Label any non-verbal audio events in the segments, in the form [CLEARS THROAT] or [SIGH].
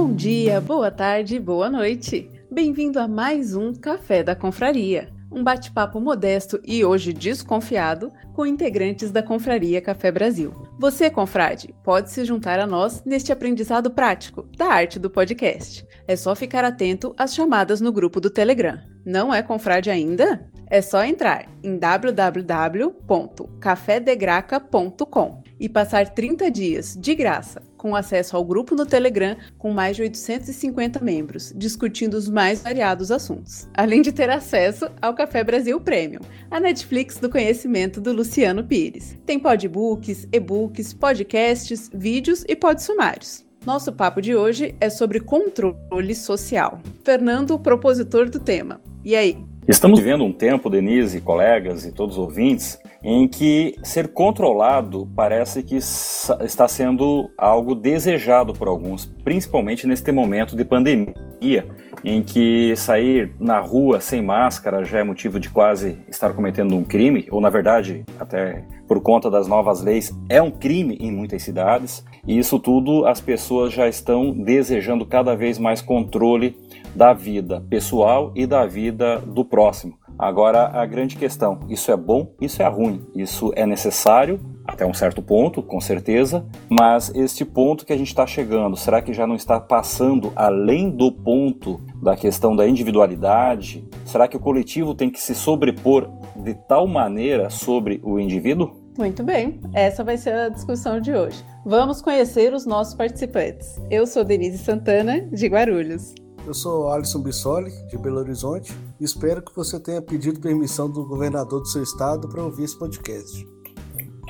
Bom dia, boa tarde, boa noite. Bem-vindo a mais um Café da Confraria, um bate-papo modesto e hoje desconfiado com integrantes da Confraria Café Brasil. Você, confrade, pode se juntar a nós neste aprendizado prático da arte do podcast. É só ficar atento às chamadas no grupo do Telegram. Não é confrade ainda? É só entrar em www.cafedegraca.com e passar 30 dias de graça com acesso ao grupo no Telegram com mais de 850 membros, discutindo os mais variados assuntos, além de ter acesso ao Café Brasil Premium, a Netflix do conhecimento do Luciano Pires. Tem podbooks, e-books, podcasts, vídeos e podsumários. Nosso papo de hoje é sobre controle social. Fernando, propositor do tema. E aí? Estamos vivendo um tempo, Denise, colegas e todos os ouvintes, em que ser controlado parece que está sendo algo desejado por alguns, principalmente neste momento de pandemia, em que sair na rua sem máscara já é motivo de quase estar cometendo um crime, ou na verdade, até por conta das novas leis, é um crime em muitas cidades, e isso tudo as pessoas já estão desejando cada vez mais controle da vida pessoal e da vida do próximo. Agora, a grande questão: isso é bom, isso é ruim, isso é necessário até um certo ponto, com certeza, mas este ponto que a gente está chegando, será que já não está passando além do ponto da questão da individualidade? Será que o coletivo tem que se sobrepor de tal maneira sobre o indivíduo? Muito bem, essa vai ser a discussão de hoje. Vamos conhecer os nossos participantes. Eu sou Denise Santana, de Guarulhos. Eu sou Alisson Bissoli, de Belo Horizonte, espero que você tenha pedido permissão do governador do seu estado para ouvir esse podcast.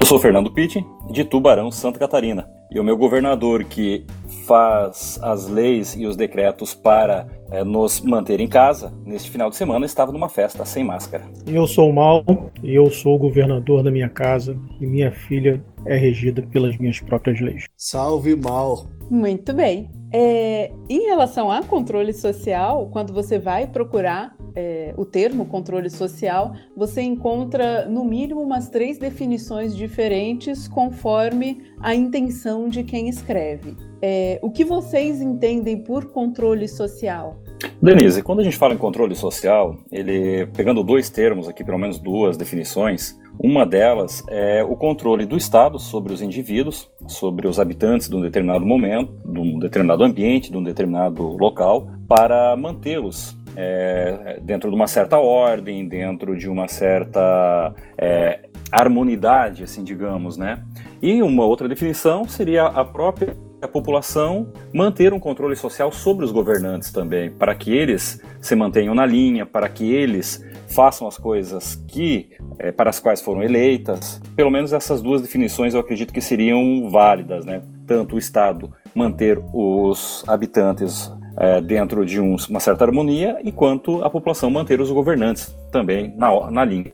Eu sou Fernando Pitti, de Tubarão, Santa Catarina, e o meu governador que faz as leis e os decretos para é, nos manter em casa, neste final de semana estava numa festa sem máscara. Eu sou o Mal, e eu sou o governador da minha casa, e minha filha é regida pelas minhas próprias leis. Salve Mal! Muito bem. É, em relação a controle social, quando você vai procurar é, o termo controle social, você encontra no mínimo umas três definições diferentes conforme a intenção de quem escreve. É, o que vocês entendem por controle social? Denise, quando a gente fala em controle social, ele pegando dois termos aqui, pelo menos duas definições, uma delas é o controle do Estado sobre os indivíduos, sobre os habitantes de um determinado momento, de um determinado ambiente, de um determinado local, para mantê-los é, dentro de uma certa ordem, dentro de uma certa é, harmonidade, assim, digamos, né? E uma outra definição seria a própria população manter um controle social sobre os governantes também, para que eles se mantenham na linha, para que eles façam as coisas que é, para as quais foram eleitas. Pelo menos essas duas definições eu acredito que seriam válidas, né? Tanto o Estado manter os habitantes é, dentro de um, uma certa harmonia, enquanto a população manter os governantes também na, na linha.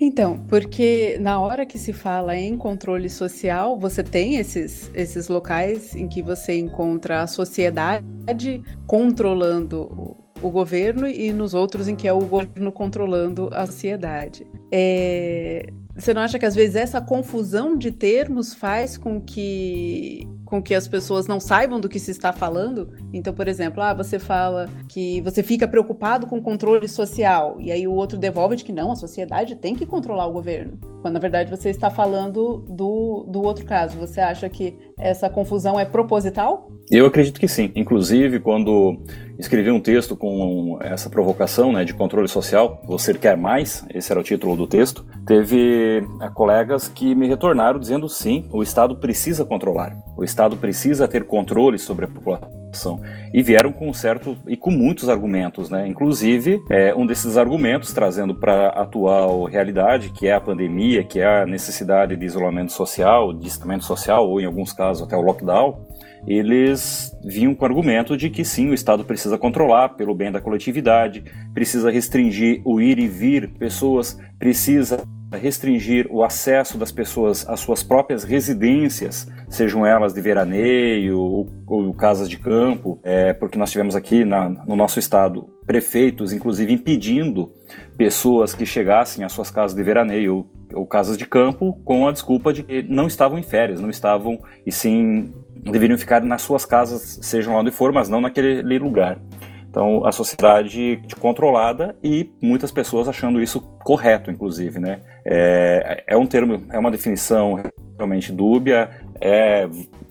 Então, porque na hora que se fala em controle social, você tem esses, esses locais em que você encontra a sociedade controlando o governo e nos outros em que é o governo controlando a sociedade. É, você não acha que às vezes essa confusão de termos faz com que com que as pessoas não saibam do que se está falando? Então, por exemplo, ah, você fala que você fica preocupado com o controle social e aí o outro devolve de que não, a sociedade tem que controlar o governo. Quando na verdade você está falando do, do outro caso. Você acha que essa confusão é proposital? Eu acredito que sim. Inclusive, quando escrevi um texto com essa provocação né, de controle social, Você Quer Mais, esse era o título do texto, teve é, colegas que me retornaram dizendo sim, o Estado precisa controlar, o Estado precisa ter controle sobre a população. E vieram com certo e com muitos argumentos, né? Inclusive, é, um desses argumentos trazendo para a atual realidade, que é a pandemia, que é a necessidade de isolamento social, distanciamento social, ou em alguns casos até o lockdown, eles vinham com o argumento de que sim, o Estado precisa controlar pelo bem da coletividade, precisa restringir o ir e vir, pessoas precisa restringir o acesso das pessoas às suas próprias residências, sejam elas de veraneio ou, ou casas de campo, é, porque nós tivemos aqui na, no nosso estado prefeitos, inclusive, impedindo pessoas que chegassem às suas casas de veraneio ou, ou casas de campo com a desculpa de que não estavam em férias, não estavam, e sim deveriam ficar nas suas casas, sejam lá onde for, mas não naquele lugar. Então, a sociedade controlada e muitas pessoas achando isso correto, inclusive, né? É, é um termo, é uma definição realmente dúbia, é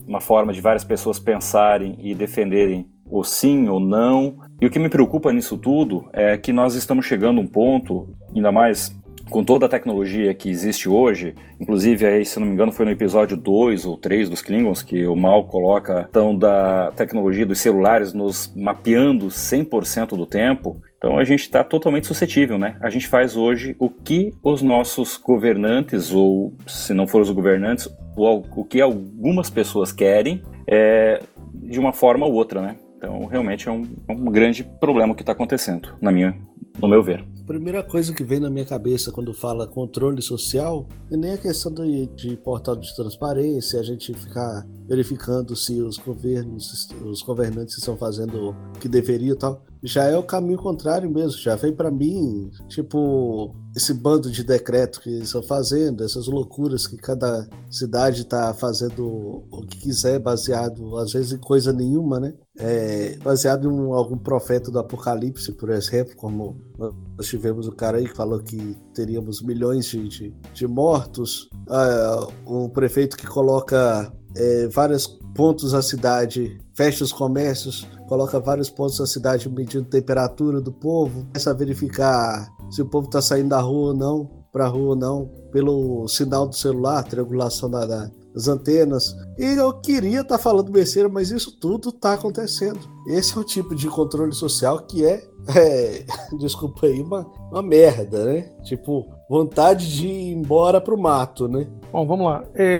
uma forma de várias pessoas pensarem e defenderem o sim ou não. E o que me preocupa nisso tudo é que nós estamos chegando a um ponto, ainda mais com toda a tecnologia que existe hoje, inclusive aí, se não me engano, foi no episódio 2 ou 3 dos Klingons que o Mal coloca então da tecnologia dos celulares nos mapeando 100% do tempo. Então a gente está totalmente suscetível, né? A gente faz hoje o que os nossos governantes, ou se não for os governantes, o, que algumas pessoas querem, é, de uma forma ou outra, né? Então realmente é um, é um grande problema que está acontecendo, na minha, no meu ver primeira coisa que vem na minha cabeça quando fala controle social é nem a questão de, de portal de transparência, a gente ficar verificando se os governos, os governantes estão fazendo o que deveriam e tal. Já é o caminho contrário mesmo, já vem para mim, tipo, esse bando de decreto que estão fazendo, essas loucuras que cada cidade está fazendo o que quiser, baseado às vezes em coisa nenhuma, né? É, baseado em algum profeta do Apocalipse, por exemplo, como nós tivemos o cara aí que falou que teríamos milhões de, de, de mortos, ah, o prefeito que coloca é, vários pontos da cidade, fecha os comércios, coloca vários pontos da cidade medindo temperatura do povo, começa a verificar se o povo está saindo da rua ou não, para a rua ou não, pelo sinal do celular, triangulação da, da, das antenas. E eu queria estar tá falando besteira, mas isso tudo está acontecendo. Esse é o tipo de controle social que é, é [LAUGHS] desculpa aí, uma, uma merda, né? Tipo, vontade de ir embora pro mato, né? Bom, vamos lá. É,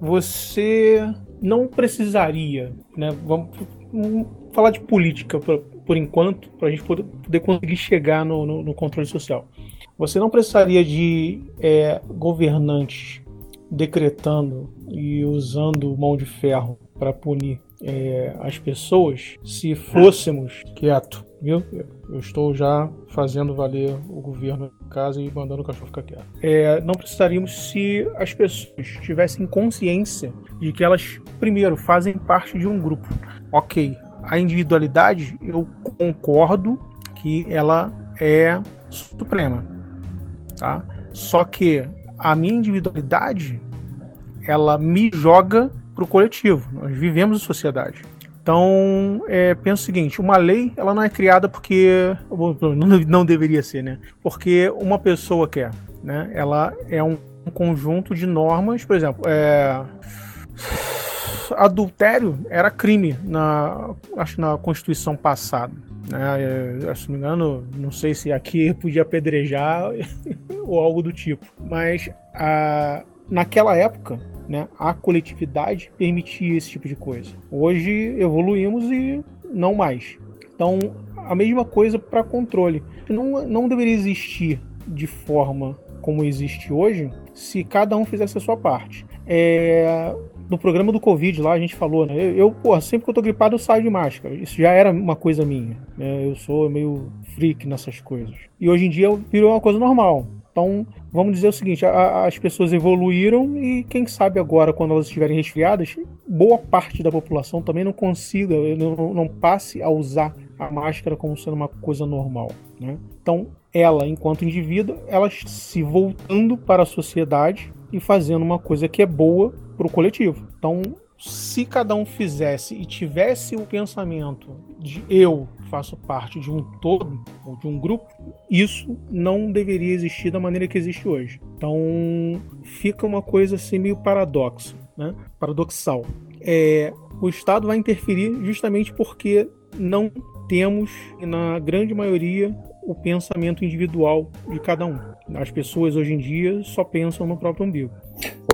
você não precisaria, né? Vamos, vamos falar de política pra, por enquanto, para a gente poder, poder, conseguir chegar no, no, no, controle social. Você não precisaria de é, governantes decretando e usando mão de ferro para punir é, as pessoas se fôssemos quieto, viu? Eu estou já fazendo valer o governo em casa e mandando o cachorro ficar quieto. É, não precisaríamos se as pessoas tivessem consciência de que elas, primeiro, fazem parte de um grupo. Ok, a individualidade, eu concordo que ela é suprema, tá? Só que a minha individualidade, ela me joga para o coletivo. Nós vivemos em sociedade. Então, é, penso o seguinte: uma lei ela não é criada porque. Não deveria ser, né? Porque uma pessoa quer. Né? Ela é um conjunto de normas, por exemplo, é, adultério era crime na, acho na Constituição passada. Né? É, se não me engano, não sei se aqui [LAUGHS] podia apedrejar [LAUGHS] ou algo do tipo. Mas a, naquela época, né, a coletividade permitia esse tipo de coisa. Hoje evoluímos e não mais. Então, a mesma coisa para controle. Não, não deveria existir de forma como existe hoje se cada um fizesse a sua parte. É, no programa do Covid lá a gente falou, né? Eu, eu porra, sempre que eu tô gripado eu saio de máscara. Isso já era uma coisa minha. Né? Eu sou meio freak nessas coisas. E hoje em dia virou uma coisa normal. Então, vamos dizer o seguinte: a, as pessoas evoluíram e quem sabe agora, quando elas estiverem resfriadas, boa parte da população também não consiga, não, não passe a usar a máscara como sendo uma coisa normal. Né? Então, ela, enquanto indivíduo, ela se voltando para a sociedade e fazendo uma coisa que é boa para o coletivo. Então, se cada um fizesse e tivesse o pensamento de eu faço parte de um todo ou de um grupo, isso não deveria existir da maneira que existe hoje. Então fica uma coisa assim meio paradoxo, né? paradoxal. É, o Estado vai interferir justamente porque não temos, na grande maioria, o pensamento individual de cada um. As pessoas hoje em dia só pensam no próprio umbigo.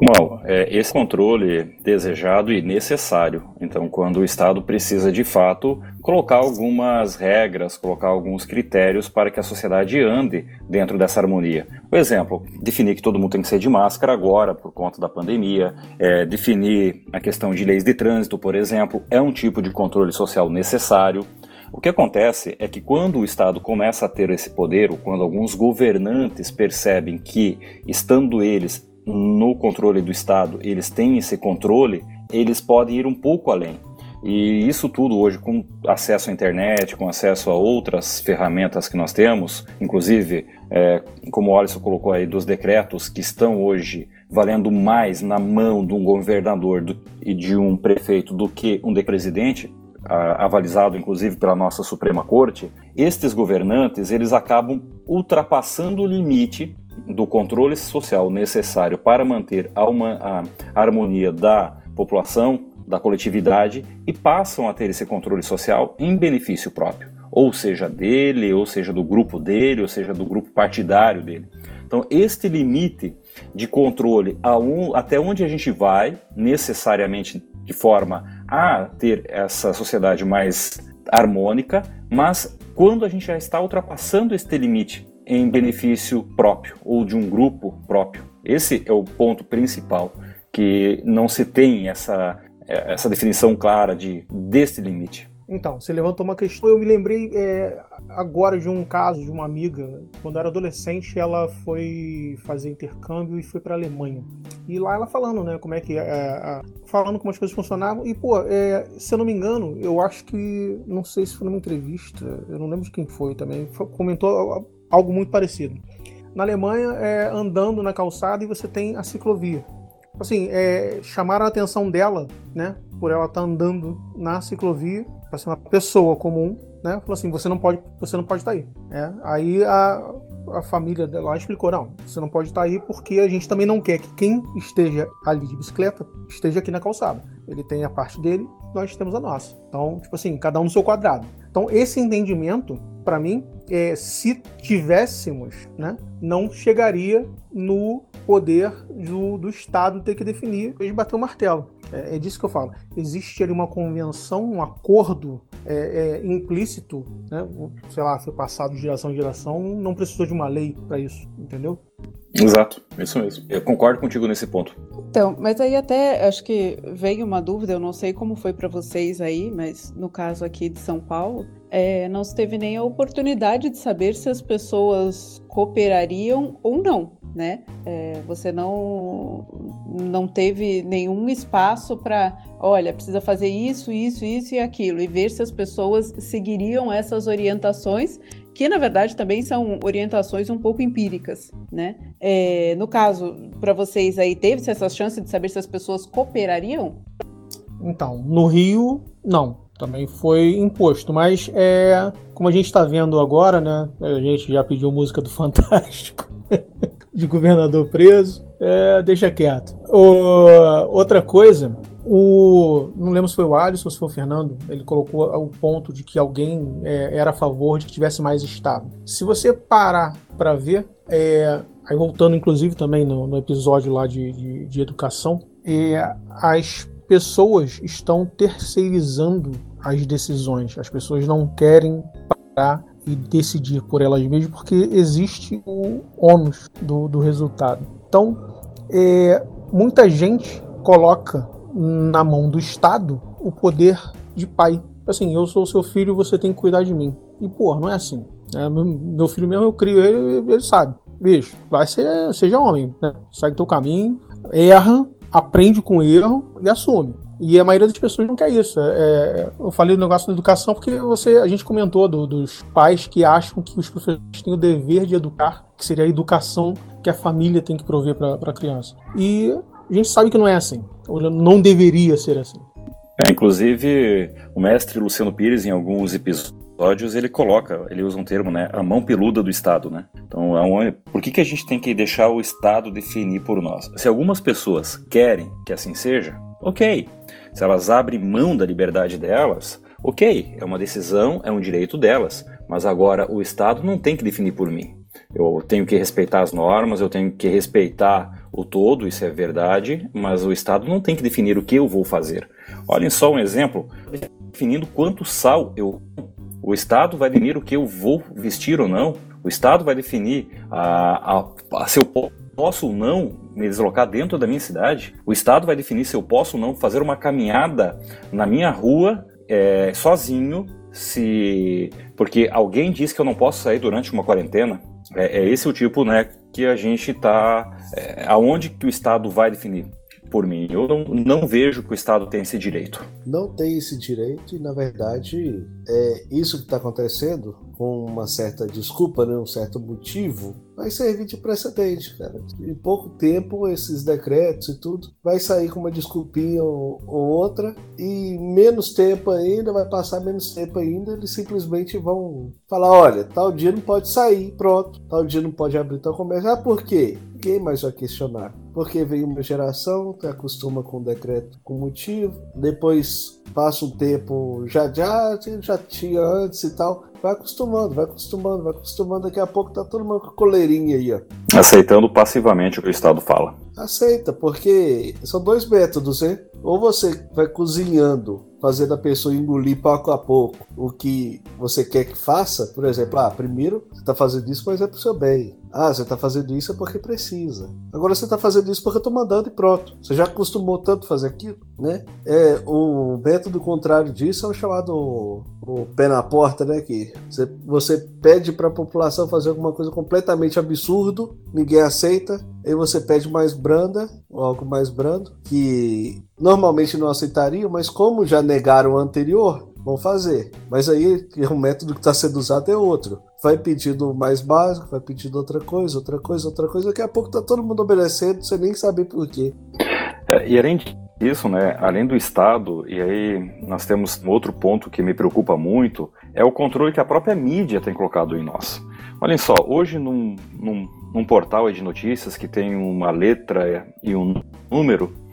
Mal, é esse controle desejado e necessário. Então, quando o Estado precisa de fato colocar algumas regras, colocar alguns critérios para que a sociedade ande dentro dessa harmonia. Por exemplo, definir que todo mundo tem que ser de máscara agora por conta da pandemia, é, definir a questão de leis de trânsito, por exemplo, é um tipo de controle social necessário. O que acontece é que quando o Estado começa a ter esse poder, ou quando alguns governantes percebem que, estando eles no controle do Estado, eles têm esse controle, eles podem ir um pouco além. E isso tudo hoje, com acesso à internet, com acesso a outras ferramentas que nós temos, inclusive, é, como o Alisson colocou aí, dos decretos que estão hoje valendo mais na mão de um governador do, e de um prefeito do que um de presidente, avalizado inclusive pela nossa Suprema Corte, estes governantes eles acabam ultrapassando o limite do controle social necessário para manter a, uma, a harmonia da população, da coletividade e passam a ter esse controle social em benefício próprio, ou seja dele, ou seja do grupo dele, ou seja do grupo partidário dele. Então, este limite de controle um, até onde a gente vai, necessariamente de forma a ter essa sociedade mais harmônica, mas quando a gente já está ultrapassando este limite em benefício próprio ou de um grupo próprio. Esse é o ponto principal que não se tem essa, essa definição clara de deste limite. Então, você levantou uma questão. Eu me lembrei é, agora de um caso de uma amiga. Quando era adolescente, ela foi fazer intercâmbio e foi para Alemanha. E lá ela falando, né, como é que é, é, falando como as coisas funcionavam. E pô, é, se eu não me engano, eu acho que não sei se foi numa entrevista. Eu não lembro de quem foi também. Comentou algo muito parecido. Na Alemanha, é, andando na calçada e você tem a ciclovia. Assim, é, chamaram a atenção dela, né, por ela estar tá andando na ciclovia, para ser uma pessoa comum, né, falou assim, você não pode, você não pode estar tá aí. É, aí a, a família dela explicou, não, você não pode estar tá aí porque a gente também não quer que quem esteja ali de bicicleta esteja aqui na calçada. Ele tem a parte dele, nós temos a nossa. Então, tipo assim, cada um no seu quadrado. Então, esse entendimento, para mim, é, se tivéssemos, né, não chegaria no poder do, do Estado ter que definir e bater o martelo. É, é, disso que eu falo. Existe ali uma convenção, um acordo é, é, implícito, né? sei lá, foi passado de geração em geração, não precisou de uma lei para isso, entendeu? Exato, isso mesmo. Eu concordo contigo nesse ponto. Então, mas aí até acho que veio uma dúvida, eu não sei como foi para vocês aí, mas no caso aqui de São Paulo, é, não se teve nem a oportunidade de saber se as pessoas cooperariam ou não, né? É, você não não teve nenhum espaço para, olha, precisa fazer isso, isso, isso e aquilo, e ver se as pessoas seguiriam essas orientações que na verdade também são orientações um pouco empíricas, né? É, no caso, para vocês aí, teve-se essa chance de saber se as pessoas cooperariam? Então, no Rio, não. Também foi imposto, mas é, como a gente está vendo agora, né? A gente já pediu música do [LAUGHS] Fantástico, de governador preso, é, deixa quieto. O, outra coisa o, não lembro se foi o Alisson ou se foi o Fernando, ele colocou o ponto de que alguém é, era a favor de que tivesse mais Estado. Se você parar para ver, é, aí voltando inclusive também no, no episódio lá de, de, de educação, é, as pessoas estão terceirizando as decisões. As pessoas não querem parar e decidir por elas mesmas porque existe o ônus do, do resultado. Então, é, muita gente coloca na mão do Estado o poder de pai. Assim, eu sou seu filho, você tem que cuidar de mim. E, pô, não é assim. É, meu filho mesmo, eu crio ele, ele sabe. Bicho, vai ser, seja homem, né? Segue teu caminho, erra, aprende com o erro e assume. E a maioria das pessoas não quer isso. É, é eu falei do negócio da educação porque você, a gente comentou do, dos pais que acham que os professores têm o dever de educar, que seria a educação que a família tem que prover para a criança. E a gente sabe que não é assim. Não deveria ser assim. É, inclusive, o mestre Luciano Pires, em alguns episódios, ele coloca, ele usa um termo, né? A mão peluda do Estado, né? Então, por que, que a gente tem que deixar o Estado definir por nós? Se algumas pessoas querem que assim seja, ok. Se elas abrem mão da liberdade delas, ok, é uma decisão, é um direito delas. Mas agora o Estado não tem que definir por mim. Eu tenho que respeitar as normas, eu tenho que respeitar o todo, isso é verdade, mas o Estado não tem que definir o que eu vou fazer. Olhem só um exemplo, definindo quanto sal eu. O Estado vai definir o que eu vou vestir ou não. O Estado vai definir a, a, a se eu posso ou não me deslocar dentro da minha cidade. O Estado vai definir se eu posso ou não fazer uma caminhada na minha rua é, sozinho, se porque alguém diz que eu não posso sair durante uma quarentena. É, é esse o tipo, né, que a gente está, é, aonde que o Estado vai definir por mim. Eu não, não vejo que o Estado tem esse direito. Não tem esse direito e, na verdade, é isso que está acontecendo com uma certa desculpa, né, um certo motivo, vai servir de precedente, cara. Em pouco tempo, esses decretos e tudo vai sair com uma desculpinha ou, ou outra, e menos tempo ainda, vai passar menos tempo ainda, eles simplesmente vão falar: olha, tal dia não pode sair, pronto, tal dia não pode abrir tal comércio. Ah, por quê? Ninguém mais vai questionar. Porque vem uma geração que acostuma com o decreto com motivo, depois passa um tempo, já já, já tinha antes e tal, vai acostumando, vai acostumando, vai acostumando. Daqui a pouco tá todo mundo com coleirinha aí, ó. Aceitando passivamente o que o Estado fala. Aceita, porque são dois métodos, hein? Ou você vai cozinhando, fazendo a pessoa engolir pouco a pouco o que você quer que faça. Por exemplo, ah, primeiro você tá fazendo isso, mas é pro seu bem. Ah, você está fazendo isso é porque precisa. Agora você está fazendo isso porque eu estou mandando e pronto. Você já acostumou tanto fazer aquilo, né? É, o método contrário disso é o chamado o pé na porta, né? Que você, você pede para a população fazer alguma coisa completamente absurdo, ninguém aceita, aí você pede mais branda, algo mais brando, que normalmente não aceitariam, mas como já negaram o anterior, vão fazer. Mas aí o método que está sendo usado é outro. Vai pedindo mais básico, vai pedindo outra coisa, outra coisa, outra coisa. Daqui a pouco tá todo mundo obedecendo, você nem sabe por quê. É, e além disso, né, além do Estado, e aí nós temos um outro ponto que me preocupa muito, é o controle que a própria mídia tem colocado em nós. Olhem só, hoje num, num, num portal de notícias que tem uma letra e um número,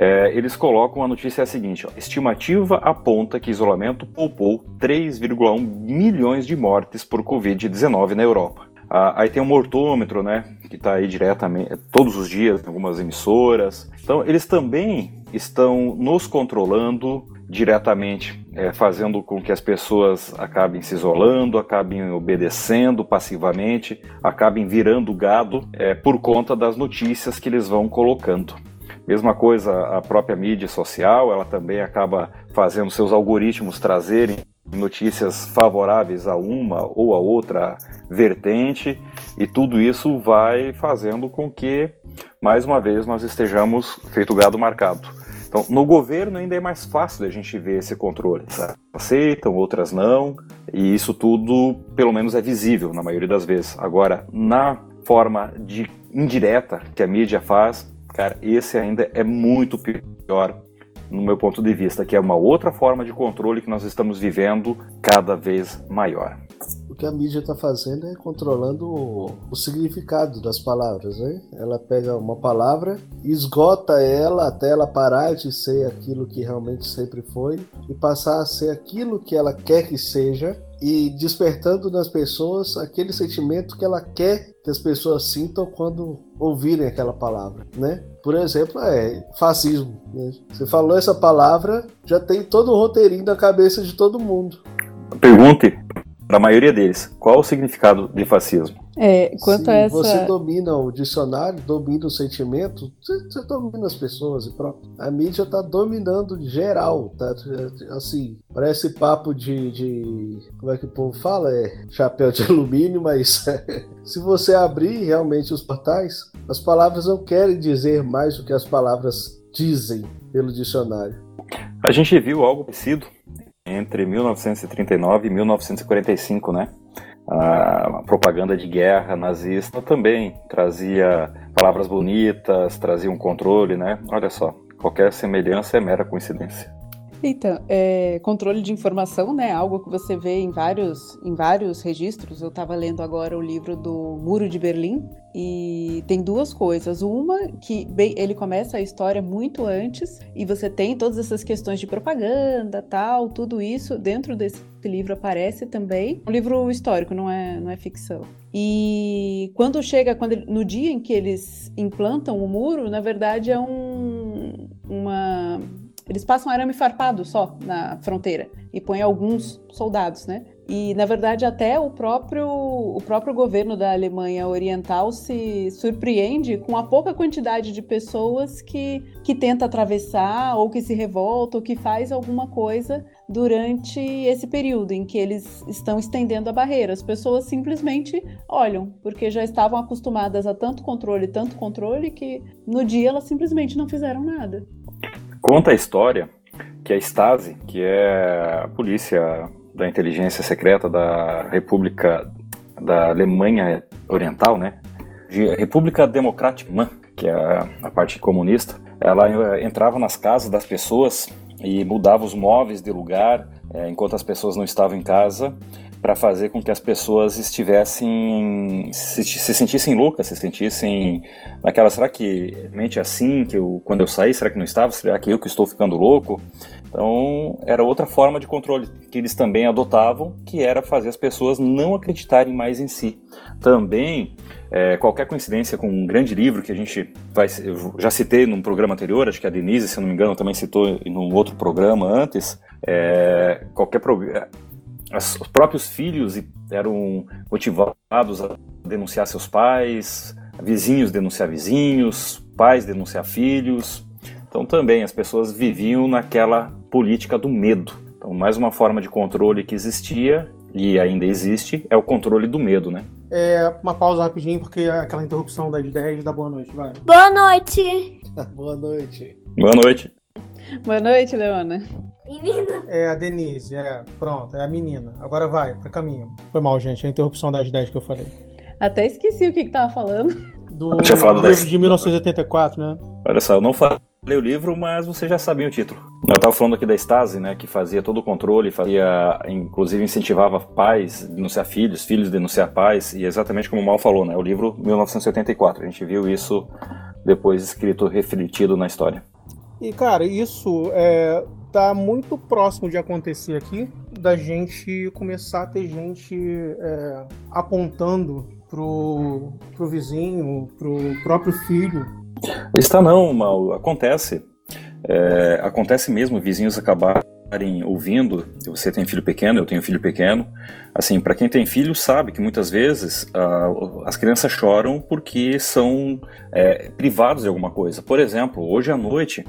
é, eles colocam a notícia é a seguinte: ó, estimativa aponta que isolamento poupou 3,1 milhões de mortes por Covid-19 na Europa. Ah, aí tem um mortômetro, né, que está aí diretamente, todos os dias, em algumas emissoras. Então, eles também estão nos controlando diretamente, é, fazendo com que as pessoas acabem se isolando, acabem obedecendo passivamente, acabem virando gado é, por conta das notícias que eles vão colocando. Mesma coisa a própria mídia social, ela também acaba fazendo seus algoritmos trazerem notícias favoráveis a uma ou a outra vertente, e tudo isso vai fazendo com que, mais uma vez, nós estejamos feito gado marcado. Então, no governo ainda é mais fácil a gente ver esse controle. Aceitam, outras não, e isso tudo, pelo menos, é visível na maioria das vezes. Agora, na forma de indireta que a mídia faz, Cara, esse ainda é muito pior no meu ponto de vista, que é uma outra forma de controle que nós estamos vivendo cada vez maior. O que a mídia está fazendo é controlando o, o, significado das palavras, né? Ela pega uma palavra, esgota ela até ela parar de ser aquilo que realmente sempre foi e passar a ser aquilo que ela quer que seja e despertando nas pessoas aquele sentimento que ela quer que as pessoas sintam quando ouvirem aquela palavra, né? Por exemplo, é fascismo. Né? Você falou essa palavra, já tem todo o roteirinho na cabeça de todo mundo. Pergunte para a maioria deles qual o significado de fascismo. É, quanto Se a essa... você domina o dicionário, domina o sentimento, você, você domina as pessoas e pronto. A mídia está dominando geral, tá? Assim, parece papo de, de, Como é que o povo fala? É chapéu de [LAUGHS] alumínio, mas [LAUGHS] se você abrir realmente os portais, as palavras não querem dizer mais do que as palavras dizem pelo dicionário. A gente viu algo parecido entre 1939 e 1945, né? a propaganda de guerra nazista também trazia palavras bonitas, trazia um controle, né? Olha só, qualquer semelhança é mera coincidência. Então, é, controle de informação, né? Algo que você vê em vários, em vários registros. Eu estava lendo agora o livro do Muro de Berlim e tem duas coisas. Uma que bem, ele começa a história muito antes e você tem todas essas questões de propaganda, tal, tudo isso dentro desse livro aparece também. Um livro histórico, não é, não é ficção. E quando chega, quando no dia em que eles implantam o muro, na verdade é um, uma eles passam arame farpado só na fronteira e põem alguns soldados, né? E na verdade até o próprio o próprio governo da Alemanha Oriental se surpreende com a pouca quantidade de pessoas que que tenta atravessar ou que se revolta ou que faz alguma coisa durante esse período em que eles estão estendendo a barreira. As pessoas simplesmente olham, porque já estavam acostumadas a tanto controle, tanto controle que no dia elas simplesmente não fizeram nada. Conta a história que a Stasi, que é a polícia da inteligência secreta da República da Alemanha Oriental, né? De República Democrática, que é a parte comunista, ela entrava nas casas das pessoas e mudava os móveis de lugar é, enquanto as pessoas não estavam em casa para fazer com que as pessoas estivessem se, se, sentissem loucas, se sentissem naquela será que mente é assim que eu quando eu saí? Será que não estava? Será que eu que estou ficando louco? Então era outra forma de controle que eles também adotavam que era fazer as pessoas não acreditarem mais em si. Também é, qualquer coincidência com um grande livro que a gente vai eu já citei num programa anterior acho que a Denise se não me engano também citou em um outro programa antes é, qualquer programa os próprios filhos eram motivados a denunciar seus pais, vizinhos denunciar vizinhos, pais denunciar filhos. Então também as pessoas viviam naquela política do medo. Então mais uma forma de controle que existia e ainda existe é o controle do medo, né? É, uma pausa rapidinho porque é aquela interrupção das 10 da boa noite, vai. Boa noite. [LAUGHS] boa noite. Boa noite. Boa noite, Leona. Menina. É a Denise, é. Pronto, é a menina. Agora vai, pra caminho. Foi mal, gente, a interrupção das 10 que eu falei. Até esqueci o que, que tava falando. Do eu [LAUGHS] tinha falado livro de 1984, né? Olha só, eu não falei o livro, mas você já sabia o título. Eu estava falando aqui da Stasi, né, que fazia todo o controle, fazia, inclusive incentivava pais a denunciar filhos, filhos denunciar pais, e exatamente como o Mal falou, né, o livro 1984. A gente viu isso depois escrito, refletido na história. E, cara, isso é, tá muito próximo de acontecer aqui, da gente começar a ter gente é, apontando pro, pro vizinho, pro próprio filho. Está não, mal. Acontece. É, acontece mesmo, vizinhos acabarem ouvindo. Você tem filho pequeno, eu tenho filho pequeno. Assim, para quem tem filho sabe que muitas vezes uh, as crianças choram porque são é, privados de alguma coisa. Por exemplo, hoje à noite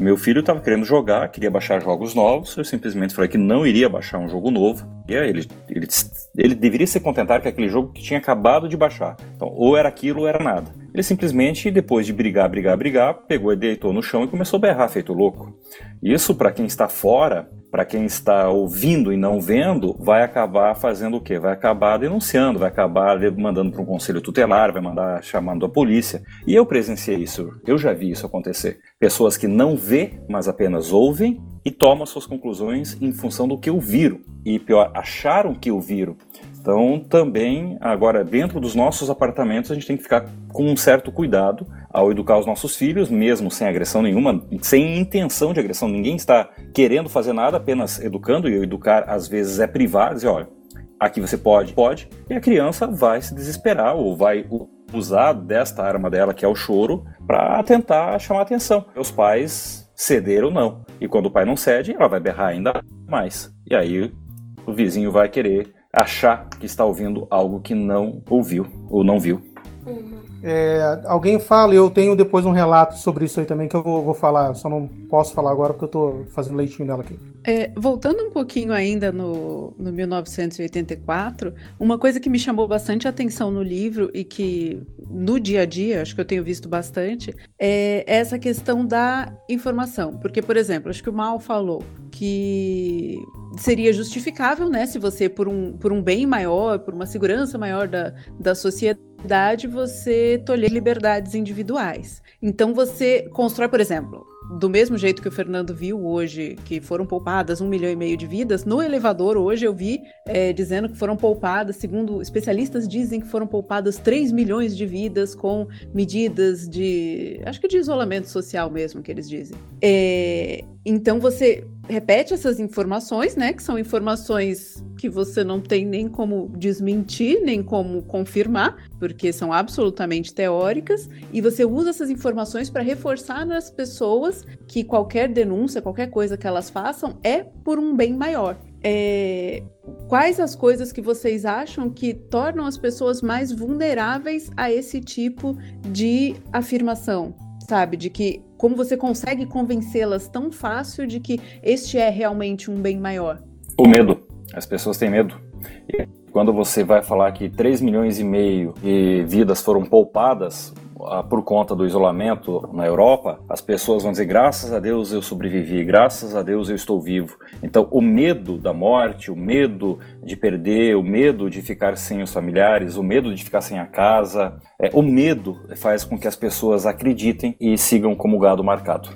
meu filho estava querendo jogar, queria baixar jogos novos, eu simplesmente falei que não iria baixar um jogo novo. E aí ele, ele, ele deveria se contentar com aquele jogo que tinha acabado de baixar. Então, ou era aquilo ou era nada. Ele simplesmente, depois de brigar, brigar, brigar, pegou e deitou no chão e começou a berrar, feito louco. Isso, para quem está fora, para quem está ouvindo e não vendo, vai acabar fazendo o quê? Vai acabar denunciando, vai acabar mandando para um conselho tutelar, vai mandar chamando a polícia. E eu presenciei isso, eu já vi isso acontecer. Pessoas que não vê, mas apenas ouvem e tomam suas conclusões em função do que ouviram. E pior, acharam que ouviram. Então, também, agora, dentro dos nossos apartamentos, a gente tem que ficar com um certo cuidado ao educar os nossos filhos, mesmo sem agressão nenhuma, sem intenção de agressão. Ninguém está querendo fazer nada, apenas educando, e educar às vezes é privar, dizer, olha, aqui você pode, pode, e a criança vai se desesperar ou vai usar desta arma dela, que é o choro, para tentar chamar atenção. Os pais cederam não. E quando o pai não cede, ela vai berrar ainda mais. E aí o vizinho vai querer achar que está ouvindo algo que não ouviu ou não viu. É, alguém fala, eu tenho depois um relato sobre isso aí também que eu vou, vou falar, só não posso falar agora porque eu estou fazendo leitinho nela aqui. É, voltando um pouquinho ainda no, no 1984, uma coisa que me chamou bastante atenção no livro e que no dia a dia, acho que eu tenho visto bastante, é essa questão da informação. Porque, por exemplo, acho que o Mal falou que seria justificável, né, se você, por um, por um bem maior, por uma segurança maior da, da sociedade, você tolher liberdades individuais. Então você constrói, por exemplo, do mesmo jeito que o Fernando viu hoje, que foram poupadas um milhão e meio de vidas, no elevador hoje eu vi é, dizendo que foram poupadas, segundo especialistas dizem que foram poupadas 3 milhões de vidas com medidas de. acho que de isolamento social mesmo, que eles dizem. É, então você repete essas informações, né? Que são informações que você não tem nem como desmentir, nem como confirmar, porque são absolutamente teóricas, e você usa essas informações para reforçar nas pessoas que qualquer denúncia, qualquer coisa que elas façam é por um bem maior. É, quais as coisas que vocês acham que tornam as pessoas mais vulneráveis a esse tipo de afirmação? Sabe, de que como você consegue convencê-las tão fácil de que este é realmente um bem maior? O medo. As pessoas têm medo. E quando você vai falar que 3 milhões e meio de vidas foram poupadas, por conta do isolamento na Europa, as pessoas vão dizer: graças a Deus eu sobrevivi, graças a Deus eu estou vivo. Então, o medo da morte, o medo de perder, o medo de ficar sem os familiares, o medo de ficar sem a casa, é, o medo faz com que as pessoas acreditem e sigam como gado marcado.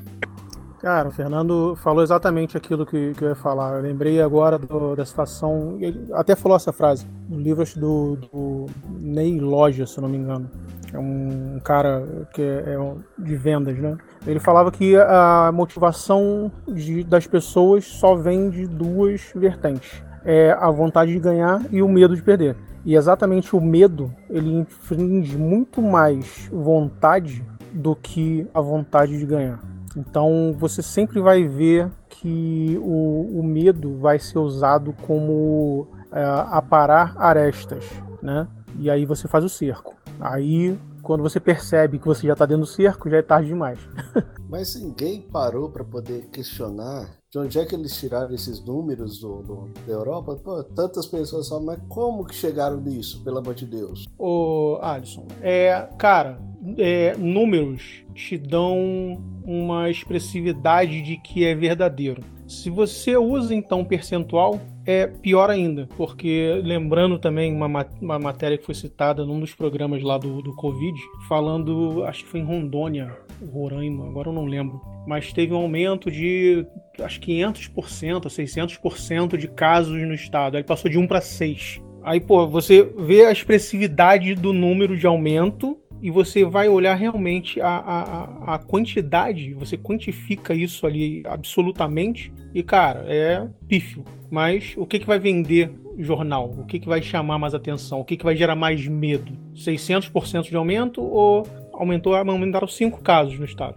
Cara, o Fernando falou exatamente aquilo que, que eu ia falar. Eu lembrei agora do, da situação. Ele até falou essa frase no livro do, do Ney Loja, se não me engano. É um cara que é, é de vendas, né? Ele falava que a motivação de, das pessoas só vem de duas vertentes: é a vontade de ganhar e o medo de perder. E exatamente o medo ele infringe muito mais vontade do que a vontade de ganhar. Então você sempre vai ver que o, o medo vai ser usado como é, aparar arestas, né? E aí você faz o cerco. Aí quando você percebe que você já está dentro do cerco, já é tarde demais. [LAUGHS] Mas ninguém parou para poder questionar de onde é que eles tiraram esses números do, do, da Europa? Pô, tantas pessoas falam, mas como que chegaram nisso, pelo amor de Deus? Ô, Alisson, é, cara, é, números te dão uma expressividade de que é verdadeiro. Se você usa então percentual, é pior ainda, porque lembrando também uma, uma matéria que foi citada num dos programas lá do, do Covid, falando, acho que foi em Rondônia, Roraima, agora eu não lembro, mas teve um aumento de acho que 500%, 600% de casos no estado, aí passou de 1 para 6. Aí, pô, você vê a expressividade do número de aumento e você vai olhar realmente a, a, a quantidade, você quantifica isso ali absolutamente, e cara, é pífio. Mas o que, que vai vender jornal? O que, que vai chamar mais atenção? O que, que vai gerar mais medo? 600% de aumento ou aumentou, aumentaram cinco casos no estado?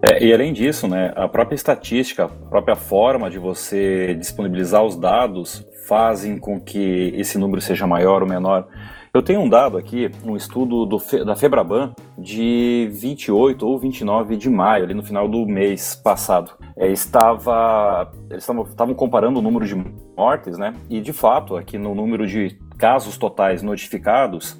É, e além disso, né, a própria estatística, a própria forma de você disponibilizar os dados fazem com que esse número seja maior ou menor. Eu tenho um dado aqui, um estudo do, da Febraban de 28 ou 29 de maio, ali no final do mês passado. É, estava, eles estavam comparando o número de mortes, né? E de fato, aqui no número de casos totais notificados,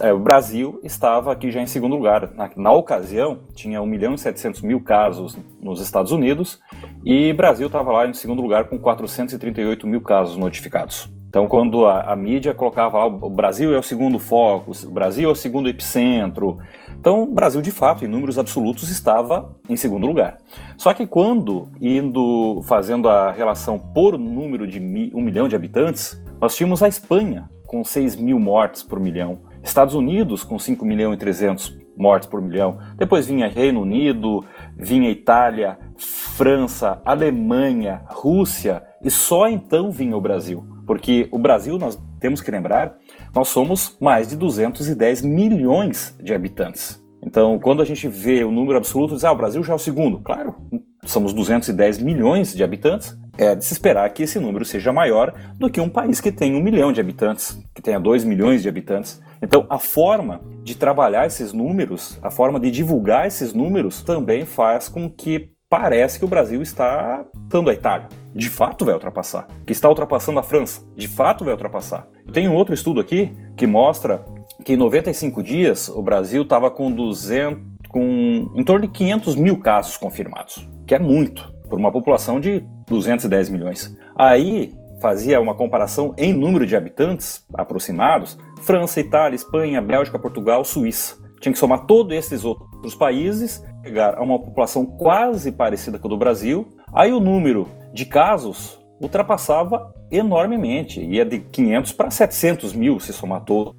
é, o Brasil estava aqui já em segundo lugar. Na, na ocasião, tinha 1 milhão e 700 mil casos nos Estados Unidos e Brasil estava lá em segundo lugar com 438 mil casos notificados. Então, quando a, a, mídia colocava lá, o Brasil é o segundo foco, o Brasil é o segundo epicentro. Então, o Brasil, de fato, em números absolutos, estava em segundo lugar. Só que quando, indo fazendo a relação por número de mi, um milhão de habitantes, nós tínhamos a Espanha com 6 mil mortes por milhão, Estados Unidos com 5 milhões e 300 mortes por milhão, depois vinha Reino Unido, vinha Itália, França, Alemanha, Rússia, e só então vinha o Brasil. Porque o Brasil, nós temos que lembrar, nós somos mais de 210 milhões de habitantes. Então, quando a gente vê o número absoluto, diz, ah, o Brasil já é o segundo. Claro, somos 210 milhões de habitantes. É de se esperar que esse número seja maior do que um país que tem um milhão de habitantes, que tenha dois milhões de habitantes. Então, a forma de trabalhar esses números, a forma de divulgar esses números, também faz com que parece que o Brasil está dando a Itália. De fato vai ultrapassar. Que está ultrapassando a França. De fato vai ultrapassar. Tem um outro estudo aqui que mostra que em 95 dias o Brasil estava com 200, com em torno de 500 mil casos confirmados, que é muito por uma população de 210 milhões. Aí fazia uma comparação em número de habitantes aproximados: França, Itália, Espanha, Bélgica, Portugal, Suíça. Tinha que somar todos esses outros países chegar a uma população quase parecida com a do Brasil, aí o número de casos ultrapassava enormemente, ia de 500 para 700 mil se somar todos,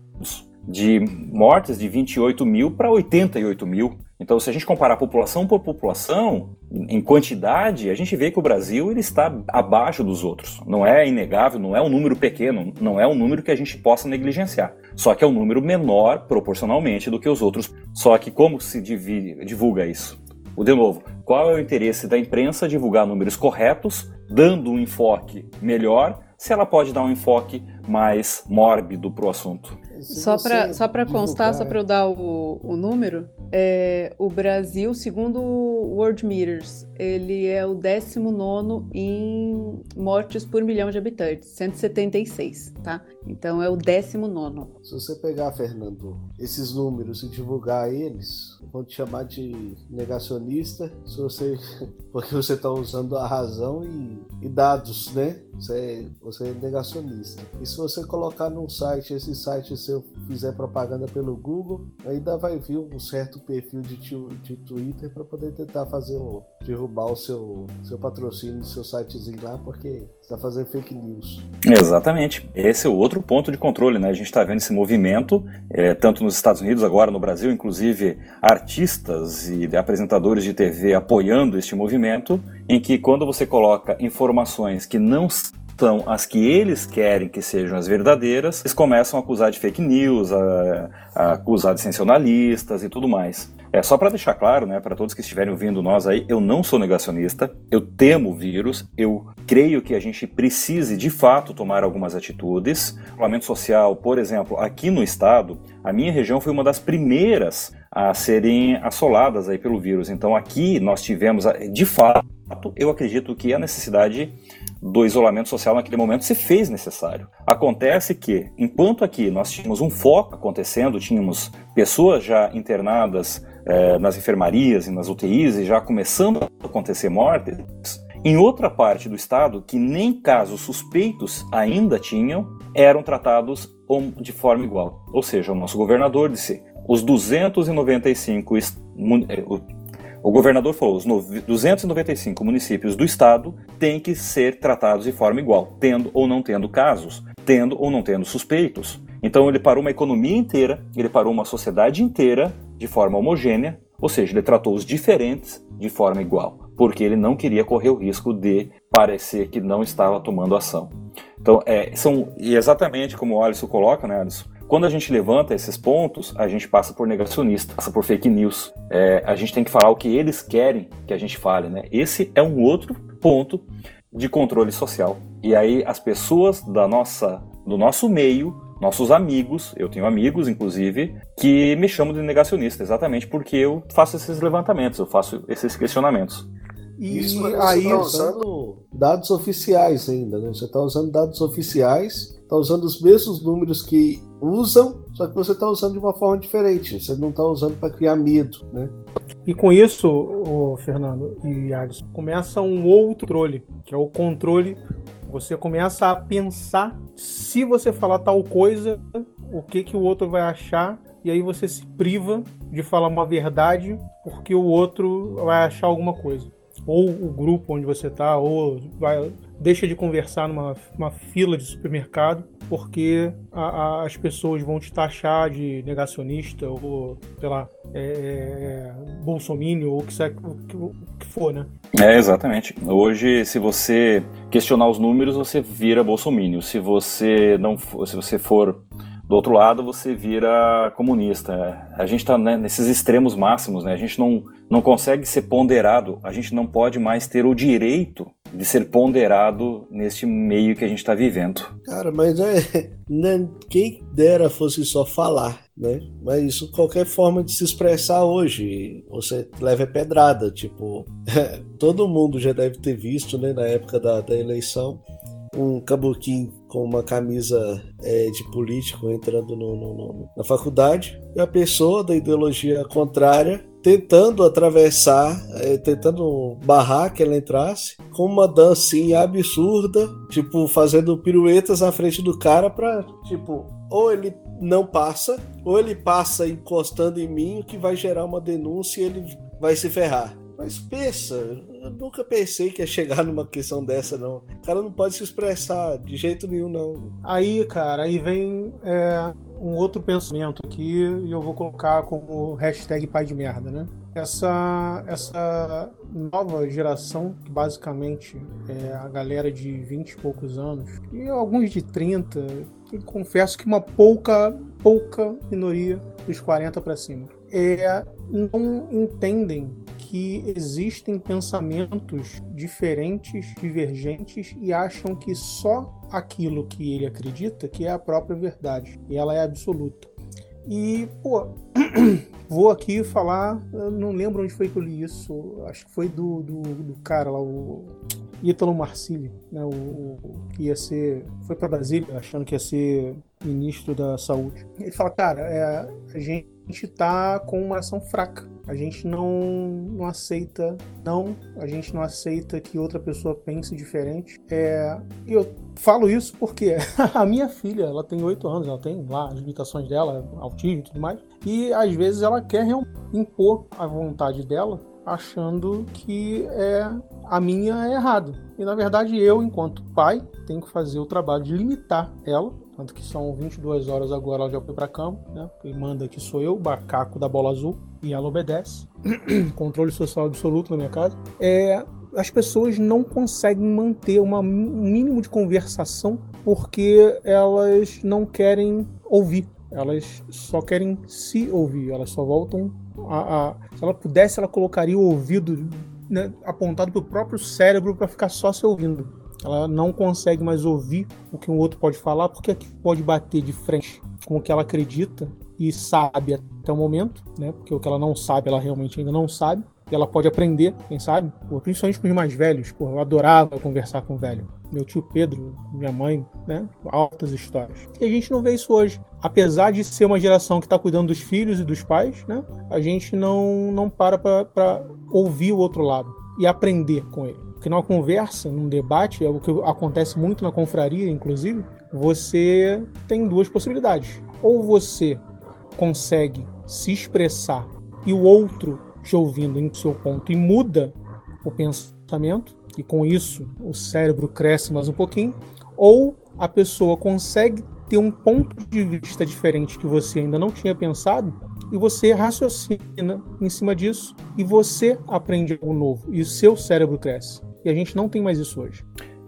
de mortes de 28 mil para 88 mil. Então, se a gente comparar população por população, em quantidade, a gente vê que o Brasil ele está abaixo dos outros. Não é inegável, não é um número pequeno, não é um número que a gente possa negligenciar. Só que é um número menor proporcionalmente do que os outros. Só que como se divulga isso? De novo, qual é o interesse da imprensa divulgar números corretos, dando um enfoque melhor, se ela pode dar um enfoque mais mórbido para o assunto? Só para só constar, só para eu dar o, o número, é, o Brasil, segundo o World Meters, ele é o 19 em mortes por milhão de habitantes, 176, tá? Então é o 19. Se você pegar, Fernando, esses números e divulgar eles, vão te chamar de negacionista, se você, [LAUGHS] porque você está usando a razão e, e dados, né? Você, você é negacionista. E se você colocar num site, esse site seu fizer propaganda pelo Google, ainda vai vir um certo perfil de, de Twitter para poder tentar fazer o, derrubar o seu, seu patrocínio seu sitezinho lá, porque está fazendo fake news. Exatamente. Esse é o outro ponto de controle, né? A gente está vendo esse movimento, é, tanto nos Estados Unidos, agora no Brasil, inclusive artistas e apresentadores de TV apoiando este movimento, em que quando você coloca informações que não são as que eles querem que sejam as verdadeiras, eles começam a acusar de fake news, a, a acusar de sensacionalistas e tudo mais. É só para deixar claro, né, para todos que estiverem ouvindo nós aí, eu não sou negacionista, eu temo o vírus, eu creio que a gente precise de fato tomar algumas atitudes. O isolamento social, por exemplo, aqui no estado, a minha região foi uma das primeiras a serem assoladas aí pelo vírus. Então aqui nós tivemos, de fato, eu acredito que a necessidade do isolamento social naquele momento se fez necessário. Acontece que, enquanto aqui nós tínhamos um foco acontecendo, tínhamos pessoas já internadas eh, nas enfermarias e nas UTIs e já começando a acontecer mortes, em outra parte do estado, que nem casos suspeitos ainda tinham, eram tratados de forma igual. Ou seja, o nosso governador disse: os 295 o governador falou: os 295 municípios do estado têm que ser tratados de forma igual, tendo ou não tendo casos, tendo ou não tendo suspeitos. Então ele parou uma economia inteira, ele parou uma sociedade inteira de forma homogênea, ou seja, ele tratou os diferentes de forma igual, porque ele não queria correr o risco de parecer que não estava tomando ação. Então, é, são e exatamente como o Alisson coloca, né, Alisson? Quando a gente levanta esses pontos, a gente passa por negacionista, passa por fake news. É, a gente tem que falar o que eles querem que a gente fale, né? Esse é um outro ponto de controle social. E aí as pessoas da nossa, do nosso meio, nossos amigos, eu tenho amigos, inclusive, que me chamam de negacionista, exatamente porque eu faço esses levantamentos, eu faço esses questionamentos. E Isso, aí tá usando dados oficiais ainda, né? Você está usando dados oficiais, está usando os mesmos números que usam, só que você está usando de uma forma diferente. Você não está usando para criar medo, né? E com isso, o Fernando e Alisson, começa um outro controle, que é o controle. Você começa a pensar se você falar tal coisa, o que que o outro vai achar, e aí você se priva de falar uma verdade porque o outro vai achar alguma coisa ou o grupo onde você está, ou vai, deixa de conversar numa fila de supermercado, porque a, a, as pessoas vão te taxar de negacionista, ou, sei lá, é, é, bolsomínio, ou o que, o que for, né? É, exatamente. Hoje, se você questionar os números, você vira bolsomínio. Se você não se você for do outro lado você vira comunista. A gente está né, nesses extremos máximos, né? A gente não, não consegue ser ponderado, a gente não pode mais ter o direito de ser ponderado neste meio que a gente está vivendo. Cara, mas é, né, quem dera fosse só falar, né? Mas isso qualquer forma de se expressar hoje, você leva pedrada, tipo, [LAUGHS] todo mundo já deve ter visto, né, na época da, da eleição, um caboquinho com uma camisa é, de político entrando no, no, no, na faculdade e a pessoa da ideologia contrária tentando atravessar, é, tentando barrar que ela entrasse, com uma dancinha absurda, tipo, fazendo piruetas na frente do cara pra, tipo, ou ele não passa, ou ele passa encostando em mim, o que vai gerar uma denúncia e ele vai se ferrar. Mas pensa, eu nunca pensei que ia chegar numa questão dessa, não. O cara não pode se expressar de jeito nenhum, não. Aí, cara, aí vem é, um outro pensamento aqui e eu vou colocar como hashtag pai de merda, né? Essa, essa nova geração, que basicamente é a galera de 20 e poucos anos, e alguns de 30, e confesso que uma pouca, pouca minoria dos 40 para cima, é, não entendem que existem pensamentos diferentes, divergentes e acham que só aquilo que ele acredita que é a própria verdade e ela é absoluta. E, pô, [CLEARS THROAT] vou aqui falar, não lembro onde foi que eu li isso, acho que foi do, do, do cara lá, o Ítalo Marcilli, né, o, o, que ia ser, foi para Brasília achando que ia ser ministro da saúde. Ele fala, cara, é, a gente tá com uma ação fraca. A gente não, não aceita, não, a gente não aceita que outra pessoa pense diferente. É, eu falo isso porque [LAUGHS] a minha filha, ela tem oito anos, ela tem lá as limitações dela, autismo e tudo mais, e às vezes ela quer impor a vontade dela achando que é a minha é errada. E na verdade eu, enquanto pai, tenho que fazer o trabalho de limitar ela. Tanto que são 22 horas agora, ela já foi pra cama, né? Quem manda aqui sou eu, bacaco da bola azul, e ela obedece. [CLEARS THROAT] Controle social absoluto na minha casa. É, as pessoas não conseguem manter uma, um mínimo de conversação porque elas não querem ouvir. Elas só querem se ouvir. Elas só voltam a, a, se ela pudesse, ela colocaria o ouvido né, apontado para o próprio cérebro para ficar só se ouvindo. Ela não consegue mais ouvir o que um outro pode falar, porque aqui pode bater de frente com o que ela acredita e sabe até o momento, né? Porque o que ela não sabe, ela realmente ainda não sabe. E ela pode aprender, quem sabe? Pô, principalmente com os mais velhos. Pô, eu adorava conversar com o velho. Meu tio Pedro, minha mãe, né? Altas histórias. E a gente não vê isso hoje. Apesar de ser uma geração que está cuidando dos filhos e dos pais, né? A gente não, não para para ouvir o outro lado e aprender com ele. Porque numa conversa, num debate, é o que acontece muito na confraria, inclusive, você tem duas possibilidades. Ou você consegue se expressar e o outro te ouvindo em seu ponto e muda o pensamento, e com isso o cérebro cresce mais um pouquinho, ou a pessoa consegue ter um ponto de vista diferente que você ainda não tinha pensado e você raciocina em cima disso e você aprende algo novo e o seu cérebro cresce. E a gente não tem mais isso hoje.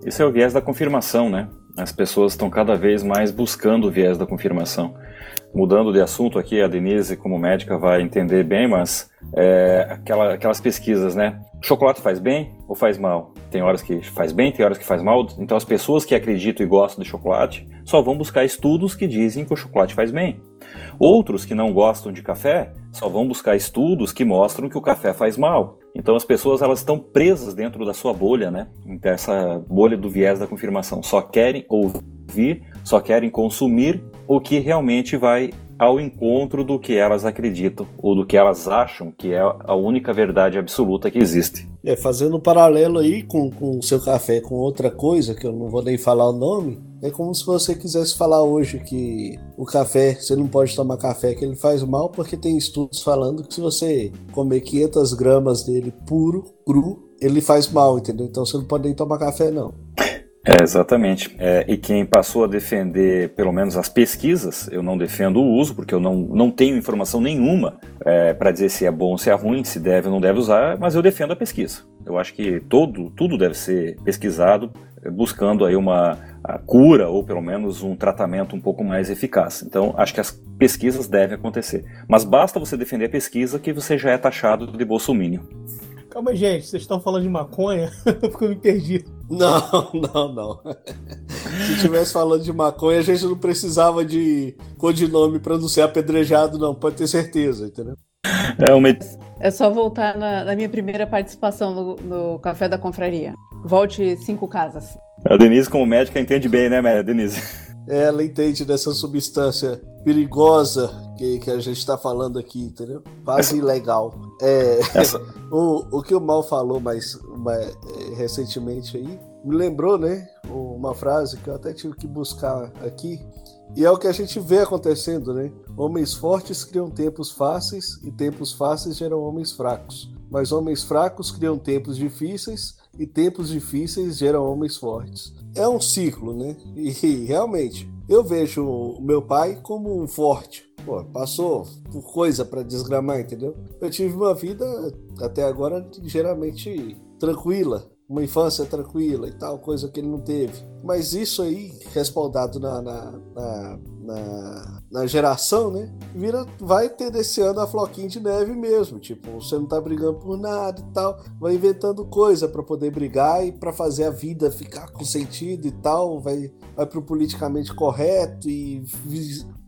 Esse é o viés da confirmação, né? As pessoas estão cada vez mais buscando o viés da confirmação. Mudando de assunto aqui, a Denise, como médica, vai entender bem, mas é, aquela, aquelas pesquisas, né? Chocolate faz bem ou faz mal? Tem horas que faz bem, tem horas que faz mal. Então, as pessoas que acreditam e gostam de chocolate só vão buscar estudos que dizem que o chocolate faz bem. Outros que não gostam de café só vão buscar estudos que mostram que o café faz mal. Então, as pessoas elas estão presas dentro da sua bolha, né? Então, essa bolha do viés da confirmação. Só querem ouvir, só querem consumir o que realmente vai ao encontro do que elas acreditam ou do que elas acham que é a única verdade absoluta que existe. É, fazendo um paralelo aí com o seu café com outra coisa, que eu não vou nem falar o nome, é como se você quisesse falar hoje que o café, você não pode tomar café, que ele faz mal, porque tem estudos falando que se você comer 500 gramas dele puro, cru, ele faz mal, entendeu? Então você não pode nem tomar café, não. É, exatamente. É, e quem passou a defender, pelo menos as pesquisas, eu não defendo o uso, porque eu não, não tenho informação nenhuma é, para dizer se é bom se é ruim, se deve ou não deve usar, mas eu defendo a pesquisa. Eu acho que todo, tudo deve ser pesquisado, é, buscando aí uma cura ou pelo menos um tratamento um pouco mais eficaz. Então, acho que as pesquisas devem acontecer. Mas basta você defender a pesquisa que você já é taxado de bolsomínio. Calma, gente, vocês estão falando de maconha? [LAUGHS] Eu me perdi. Não, [LAUGHS] não, não. Se tivesse falando de maconha, a gente não precisava de codinome para não ser apedrejado, não, pode ter certeza, entendeu? É, uma... é só voltar na, na minha primeira participação no, no, Café da Confraria. Volte cinco casas. A Denise, como médica, entende bem, né, Denise? ela entende dessa substância perigosa que, que a gente está falando aqui, entendeu? Quase [LAUGHS] ilegal. É, [LAUGHS] o, o que o Mal falou mais, mais é, recentemente aí me lembrou, né? Uma frase que eu até tive que buscar aqui. E é o que a gente vê acontecendo, né? Homens fortes criam tempos fáceis e tempos fáceis geram homens fracos. mas homens fracos criam tempos difíceis e tempos difíceis geram homens fortes. É um ciclo, né? [LAUGHS] E realmente, eu vejo o meu pai como um forte. Pô, passou por coisa para desgramar, entendeu? Eu tive uma vida até agora ligeiramente tranquila, uma infância tranquila e tal, coisa que ele não teve. Mas isso aí, respaldado na, na, na, na, na geração, né? Vira, vai ter desse ano a floquinha de neve mesmo. Tipo, você não tá brigando por nada e tal. Vai inventando coisa para poder brigar e para fazer a vida ficar com sentido e tal. Vai, vai pro politicamente correto e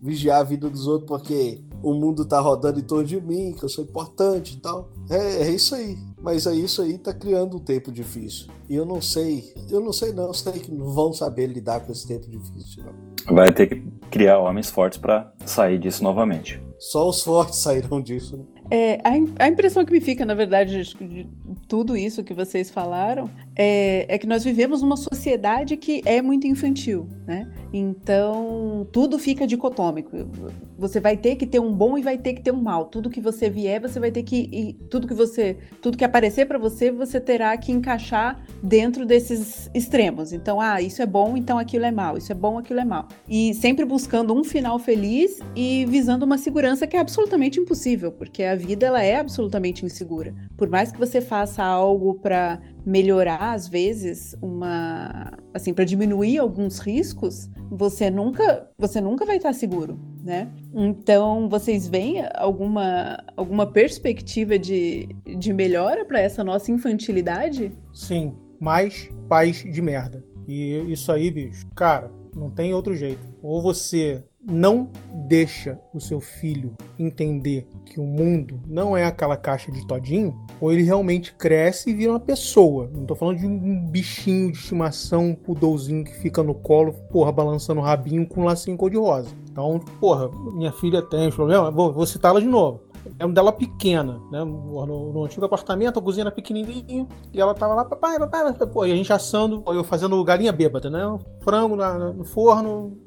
vigiar a vida dos outros porque o mundo tá rodando em torno de mim, que eu sou importante e tal. É, é isso aí. Mas é isso aí tá criando um tempo difícil. E eu não sei, eu não sei não, sei que não vão saber lidar com esse tempo difícil. Não. Vai ter que criar homens fortes para sair disso novamente. Só os fortes sairão disso, né? É, a, a, impressão que me fica, na verdade, de, de tudo isso que vocês falaram, é, é, que nós vivemos numa sociedade que é muito infantil, né? Então, tudo fica dicotômico. Você vai ter que ter um bom e vai ter que ter um mal. Tudo que você vier, você vai ter que tudo que você, tudo que aparecer para você, você terá que encaixar dentro desses extremos. Então, ah, isso é bom, então aquilo é mal. Isso é bom, aquilo é mal. E sempre buscando um final feliz e visando uma segurança que é absolutamente impossível, porque a vida ela é absolutamente insegura. Por mais que você faça algo para melhorar às vezes uma assim para diminuir alguns riscos você nunca você nunca vai estar seguro né? Então vocês veem alguma alguma perspectiva de, de melhora para essa nossa infantilidade? Sim mais pais de merda. E isso aí bicho cara não tem outro jeito. Ou você não deixa o seu filho entender que o mundo não é aquela caixa de todinho, ou ele realmente cresce e vira uma pessoa. Não tô falando de um bichinho de estimação, um pudolzinho que fica no colo, porra, balançando o rabinho com um lacinho cor-de-rosa. Então, porra, minha filha tem problema, vou, vou citá-la de novo é dela pequena, né? No, no, antigo apartamento, a cozinha era pequenininha, e ela tava lá, papai, papai, pô, e a gente assando, eu fazendo galinha bêbada, né? Frango na, no forno,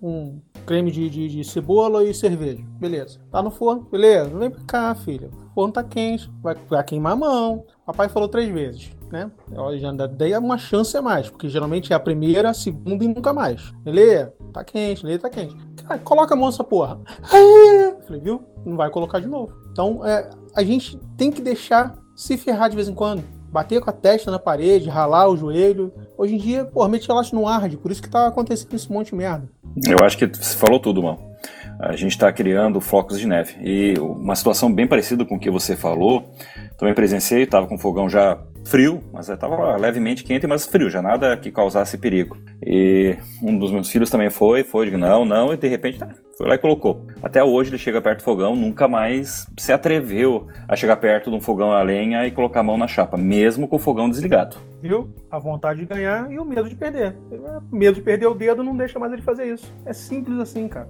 com creme de, de, de, cebola e cerveja. Beleza. Tá no forno, beleza. Vem pra cá, filha. O forno tá quente, vai, vai queimar a mão. Papai falou três vezes, né? Eu já dei uma chance a mais, porque geralmente é a primeira, a segunda e nunca mais. Beleza? Tá quente, Lê, tá quente. Cara, coloca a mão nessa porra. [LAUGHS] Falei, viu? Não vai colocar de novo. Então, é, a gente tem que deixar se ferrar de vez em quando. Bater com a testa na parede, ralar o joelho. Hoje em dia, porra, metiolate não arde. Por isso que tá acontecendo esse monte de merda. Eu acho que você falou tudo, mano. A gente está criando flocos de neve. E uma situação bem parecida com o que você falou, também presenciei, estava com o fogão já frio, mas estava levemente quente, mas frio, já nada que causasse perigo. E um dos meus filhos também foi, foi, digo, não, não, e de repente tá, foi lá e colocou. Até hoje ele chega perto do fogão, nunca mais se atreveu a chegar perto de um fogão a lenha e colocar a mão na chapa, mesmo com o fogão desligado. Viu? A vontade de ganhar e o medo de perder. O medo de perder o dedo não deixa mais ele fazer isso. É simples assim, cara.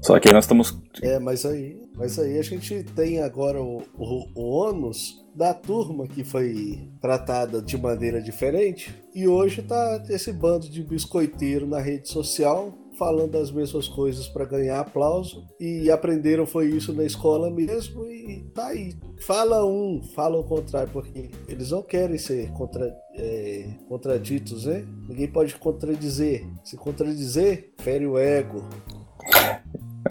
Só que nós estamos. É, mas aí, mas aí a gente tem agora o, o, o ônus da turma que foi tratada de maneira diferente e hoje tá esse bando de biscoiteiro na rede social falando as mesmas coisas para ganhar aplauso e aprenderam foi isso na escola mesmo e tá aí. Fala um, fala o contrário, porque eles não querem ser contra, é, contraditos, né? Ninguém pode contradizer. Se contradizer, fere o ego.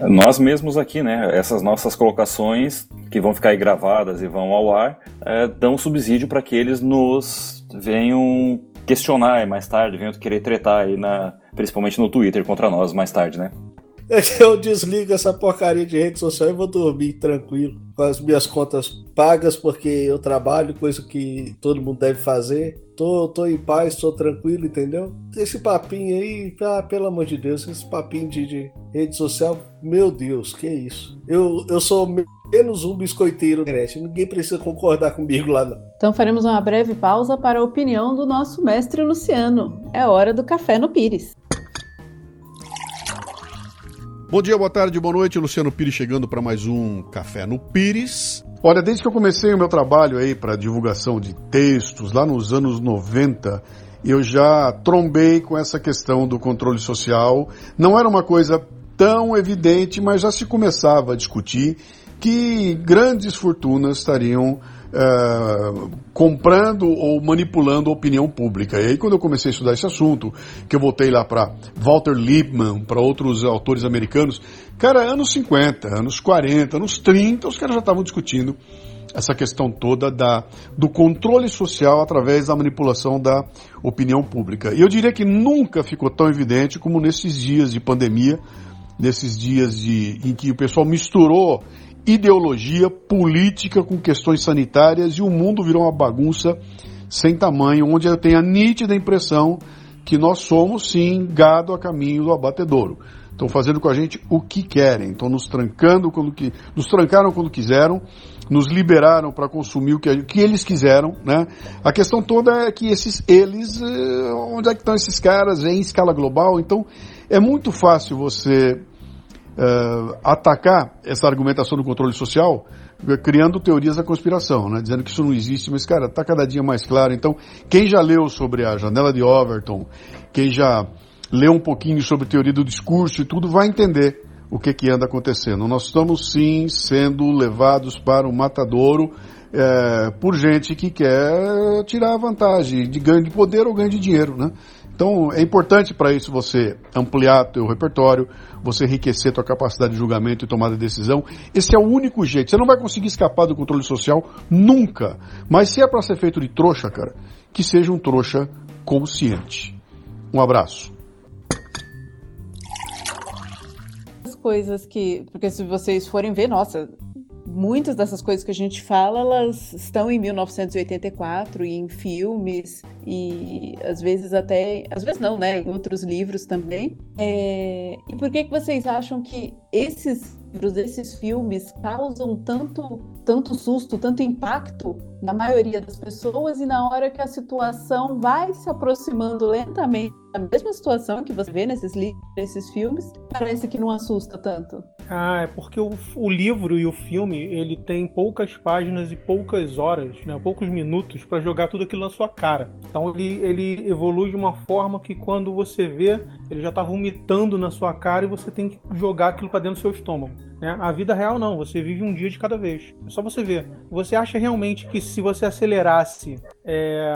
Nós mesmos aqui, né? Essas nossas colocações que vão ficar aí gravadas e vão ao ar, é, dão subsídio para que eles nos venham questionar mais tarde, venham querer tretar aí, na, principalmente no Twitter contra nós mais tarde, né? [LAUGHS] Eu desligo essa porcaria de rede social e vou dormir tranquilo, com as minhas contas pagas, porque eu trabalho, coisa que todo mundo deve fazer. Tô, tô em paz, tô tranquilo, entendeu? Esse papinho aí, ah, pelo amor de Deus, esse papinho de, de rede social, meu Deus, que isso. Eu, eu sou menos um biscoiteiro, ninguém precisa concordar comigo lá não. Então faremos uma breve pausa para a opinião do nosso mestre Luciano. É hora do café no Pires. Bom dia, boa tarde, boa noite. Luciano Pires chegando para mais um Café no Pires. Olha, desde que eu comecei o meu trabalho aí para divulgação de textos, lá nos anos 90, eu já trombei com essa questão do controle social. Não era uma coisa tão evidente, mas já se começava a discutir que grandes fortunas estariam uh, comprando ou manipulando a opinião pública. E aí, quando eu comecei a estudar esse assunto, que eu voltei lá para Walter Lippmann, para outros autores americanos, cara, anos 50, anos 40, anos 30, os caras já estavam discutindo essa questão toda da, do controle social através da manipulação da opinião pública. E eu diria que nunca ficou tão evidente como nesses dias de pandemia, nesses dias de, em que o pessoal misturou ideologia política com questões sanitárias e o mundo virou uma bagunça sem tamanho, onde eu tenho a nítida impressão que nós somos sim gado a caminho do abatedouro. Estão fazendo com a gente o que querem, estão nos trancando quando que nos trancaram quando quiseram, nos liberaram para consumir o que, o que, eles quiseram, né? A questão toda é que esses eles, eh, onde é que estão esses caras em escala global? Então é muito fácil você uh, atacar essa argumentação do controle social criando teorias da conspiração, né? dizendo que isso não existe, mas, cara, está cada dia mais claro. Então, quem já leu sobre a janela de Overton, quem já leu um pouquinho sobre teoria do discurso e tudo, vai entender o que, que anda acontecendo. Nós estamos, sim, sendo levados para o matadouro é, por gente que quer tirar vantagem de ganho de poder ou ganho de dinheiro, né? Então é importante para isso você ampliar teu repertório, você enriquecer tua capacidade de julgamento e tomada de decisão. Esse é o único jeito. Você não vai conseguir escapar do controle social nunca. Mas se é para ser feito de trouxa, cara, que seja um trouxa consciente. Um abraço. As coisas que, porque se vocês forem ver, nossa, muitas dessas coisas que a gente fala, elas estão em 1984 e em filmes e às vezes até, às vezes não, né, em outros livros também. É... E por que que vocês acham que esses livros, esses filmes causam tanto, tanto susto, tanto impacto na maioria das pessoas e na hora que a situação vai se aproximando lentamente da mesma situação que você vê nesses livros, nesses filmes, parece que não assusta tanto. Ah, é porque o, o livro e o filme ele tem poucas páginas e poucas horas, né, poucos minutos para jogar tudo aquilo na sua cara. Então ele, ele evolui de uma forma que quando você vê, ele já está vomitando na sua cara e você tem que jogar aquilo para dentro do seu estômago. Né? A vida real não, você vive um dia de cada vez. É só você ver. Você acha realmente que se você acelerasse é,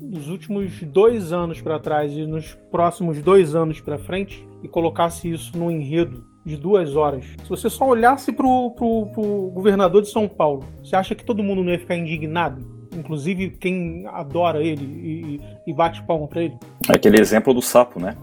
os últimos dois anos para trás e nos próximos dois anos para frente e colocasse isso num enredo de duas horas, se você só olhasse pro, pro, pro governador de São Paulo, você acha que todo mundo não ia ficar indignado? Inclusive quem adora ele e, e bate palma para ele? É aquele exemplo do sapo, né?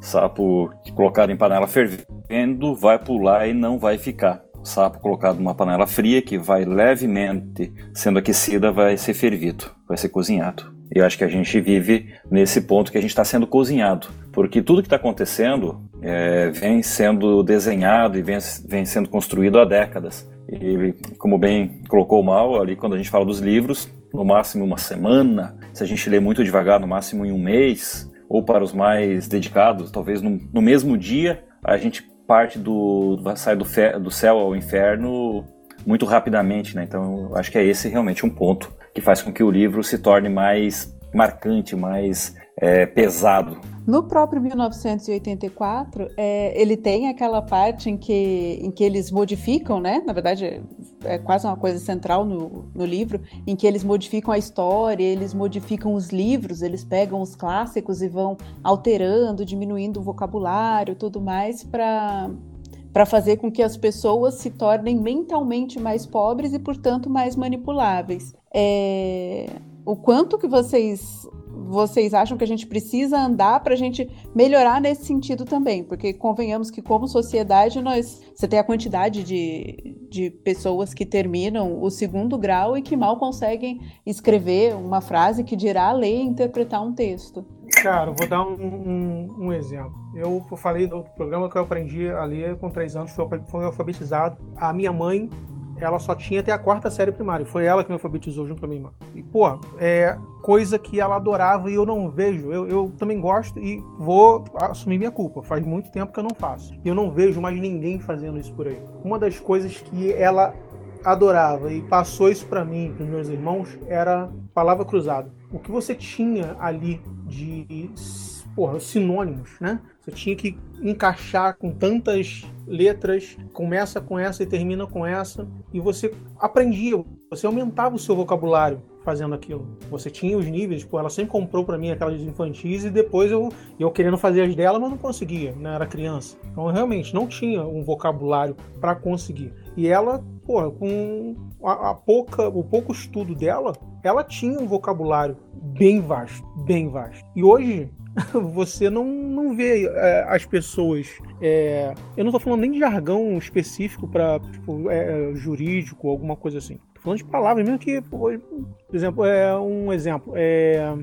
Sapo colocado em panela fervendo vai pular e não vai ficar. Sapo colocado numa panela fria que vai levemente sendo aquecida vai ser fervido, vai ser cozinhado. E eu acho que a gente vive nesse ponto que a gente está sendo cozinhado, porque tudo que está acontecendo é, vem sendo desenhado e vem, vem sendo construído há décadas. E como bem colocou Mal ali, quando a gente fala dos livros, no máximo uma semana, se a gente lê muito devagar, no máximo em um mês, ou para os mais dedicados, talvez no, no mesmo dia, a gente parte do sai do, fe, do céu ao inferno muito rapidamente, né? Então, acho que é esse realmente um ponto que faz com que o livro se torne mais marcante, mais é, pesado. No próprio 1984, é, ele tem aquela parte em que, em que eles modificam, né? Na verdade, é quase uma coisa central no, no livro, em que eles modificam a história, eles modificam os livros, eles pegam os clássicos e vão alterando, diminuindo o vocabulário, tudo mais, para para fazer com que as pessoas se tornem mentalmente mais pobres e, portanto, mais manipuláveis. É... O quanto que vocês vocês acham que a gente precisa andar para a gente melhorar nesse sentido também? Porque convenhamos que, como sociedade, nós você tem a quantidade de, de pessoas que terminam o segundo grau e que mal conseguem escrever uma frase que dirá ler e interpretar um texto. Cara, vou dar um, um, um, exemplo. Eu falei do programa que eu aprendi a ler com três anos, fui alfabetizado. A minha mãe ela só tinha até a quarta série primária. Foi ela que me alfabetizou junto com a minha irmã. E, pô, é coisa que ela adorava e eu não vejo. Eu, eu também gosto e vou assumir minha culpa. Faz muito tempo que eu não faço. E eu não vejo mais ninguém fazendo isso por aí. Uma das coisas que ela adorava e passou isso para mim, para meus irmãos, era palavra cruzada. O que você tinha ali de porra, sinônimos, né? Você tinha que encaixar com tantas letras, começa com essa e termina com essa, e você aprendia, você aumentava o seu vocabulário fazendo aquilo. Você tinha os níveis, pô, ela sempre comprou para mim aquelas infantis e depois eu, eu querendo fazer as dela, mas não conseguia, né? Era criança. Então eu realmente não tinha um vocabulário para conseguir. E ela, pô, com a, a, pouca, o pouco estudo dela, ela tinha um vocabulário bem vasto, bem vasto. E hoje [LAUGHS] você não, não vê é, as pessoas. É, eu não estou falando nem de jargão específico para tipo, é, jurídico, alguma coisa assim falando de palavras mesmo que, por exemplo, é um exemplo. É.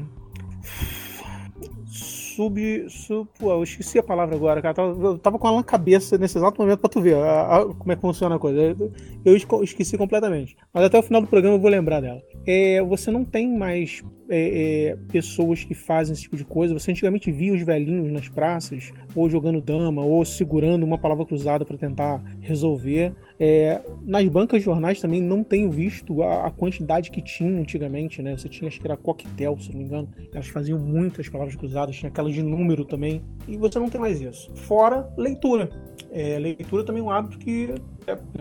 Sub. sub pô, eu esqueci a palavra agora, cara. Eu tava com ela na cabeça nesse exato momento pra tu ver a, a, como é que funciona a coisa. Eu esqueci completamente. Mas até o final do programa eu vou lembrar dela. É, você não tem mais é, é, pessoas que fazem esse tipo de coisa. Você antigamente via os velhinhos nas praças, ou jogando dama, ou segurando uma palavra cruzada para tentar resolver. É, nas bancas de jornais também não tenho visto a, a, quantidade que tinha antigamente, né? Você tinha, acho que era coquetel, se não me engano. Elas faziam muitas palavras cruzadas, tinha aquelas de número também. E você não tem mais isso. Fora leitura. É, leitura também é um hábito que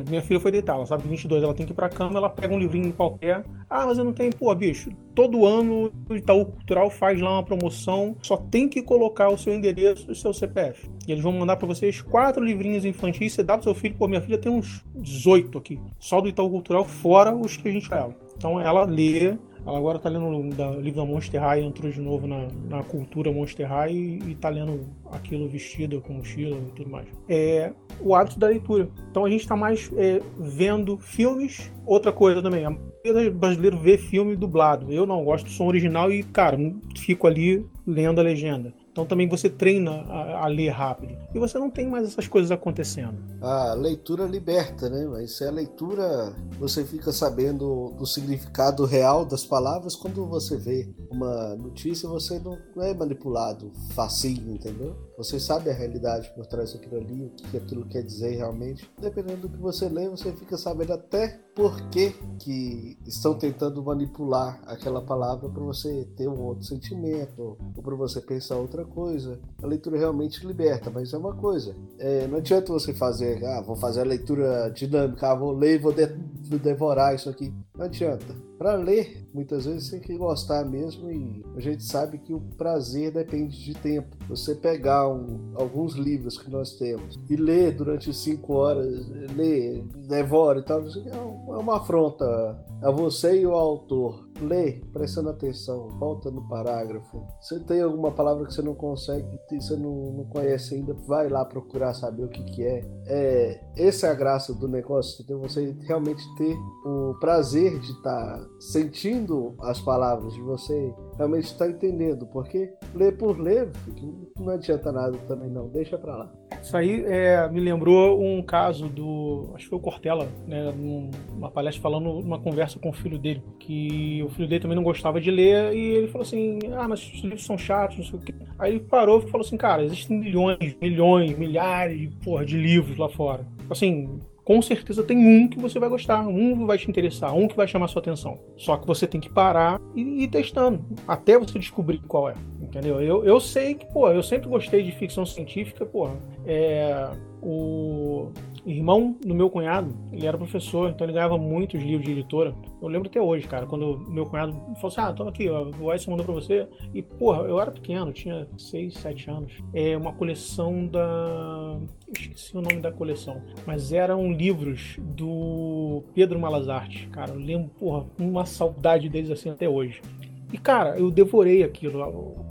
minha filha foi deitar, ela sabe que 22 ela tem que ir pra cama, ela pega um livrinho qualquer. Ah, mas eu não tenho. Pô, bicho, todo ano o Itaú Cultural faz lá uma promoção, só tem que colocar o seu endereço e o seu CPF. E eles vão mandar para vocês quatro livrinhos infantis, você dá pro seu filho, pô, minha filha tem uns 18 aqui, só do Itaú Cultural, fora os que a gente ela. Então ela lê ela agora tá lendo o livro da Monster High, entrou de novo na, na cultura Monster High e, e tá lendo aquilo vestido com mochila e tudo mais. É o hábito da leitura. Então a gente está mais é, vendo filmes. Outra coisa também, a maioria brasileiro vê filme dublado. Eu não gosto do som original e, cara, fico ali lendo a legenda. Então também você treina a, a, ler rápido. E você não tem mais essas coisas acontecendo. A leitura liberta, né? Mas se a leitura você fica sabendo do significado real das palavras quando você vê uma notícia, você não é manipulado facinho, entendeu? Você sabe a realidade por trás daquilo ali, o que aquilo quer dizer realmente. Dependendo do que você lê, você fica sabendo até por que, que estão tentando manipular aquela palavra para você ter um outro sentimento ou para você pensar outra coisa. A leitura realmente liberta, mas é uma coisa. É, não adianta você fazer, ah, vou fazer a leitura dinâmica, ah, vou ler e vou, de devorar isso aqui. Não adianta. Para ler, muitas vezes tem que gostar mesmo e a gente sabe que o prazer depende de tempo. Você pegar um, alguns livros que nós temos e ler durante cinco horas, ler, devora e tal, é, é uma afronta a você e o autor lê, prestando atenção, volta no parágrafo. Se tem alguma palavra que você não consegue, você não, não conhece ainda, vai lá procurar saber o que, que é. é. Essa é a graça do negócio, entendeu? Você realmente ter o prazer de estar tá sentindo as palavras, de você realmente estar tá entendendo, porque ler por ler não adianta nada também não, deixa pra lá. Isso aí é, me lembrou um caso do, acho que foi o Cortella, né, numa palestra falando, uma conversa com o filho dele, que o filho dele também não gostava de ler e ele falou assim: Ah, mas os livros são chatos, não sei o quê. Aí ele parou e falou assim: Cara, existem milhões, milhões, milhares porra, de livros lá fora. Assim, com certeza tem um que você vai gostar, um que vai te interessar, um que vai chamar sua atenção. Só que você tem que parar e ir testando, até você descobrir qual é. Entendeu? Eu, eu sei que, pô, eu sempre gostei de ficção científica, porra. É, o irmão do meu cunhado, ele era professor, então ele ganhava muitos livros de editora. Eu lembro até hoje, cara, quando meu cunhado falou assim: Ah, toma aqui, o Weiss mandou pra você. E, porra, eu era pequeno, tinha 6, 7 anos. É uma coleção da. esqueci o nome da coleção, mas eram livros do Pedro Malazarte. Cara, eu lembro, porra, uma saudade deles assim até hoje. E, cara, eu devorei aquilo.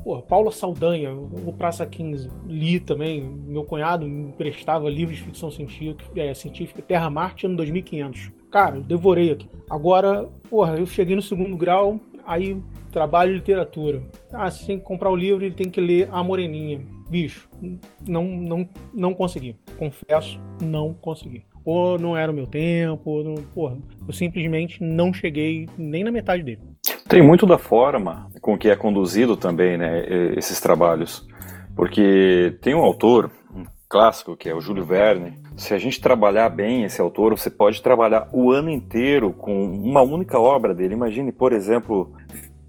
Porra, Paula Saldanha, o Praça 15, li também. Meu cunhado me emprestava livros de ficção científica, é, científica Terra Marte, ano 2500. Cara, eu devorei aqui. Agora, porra, eu cheguei no segundo grau, aí trabalho de literatura. Ah, você tem que comprar o livro e tem que ler A Moreninha. Bicho, não, não, não consegui. Confesso, não consegui. Ou não era o meu tempo, não, porra, eu simplesmente não cheguei nem na metade dele. Tem muito da forma com que é conduzido também né, esses trabalhos, porque tem um autor, um clássico, que é o Júlio Verne. Se a gente trabalhar bem esse autor, você pode trabalhar o ano inteiro com uma única obra dele. Imagine, por exemplo,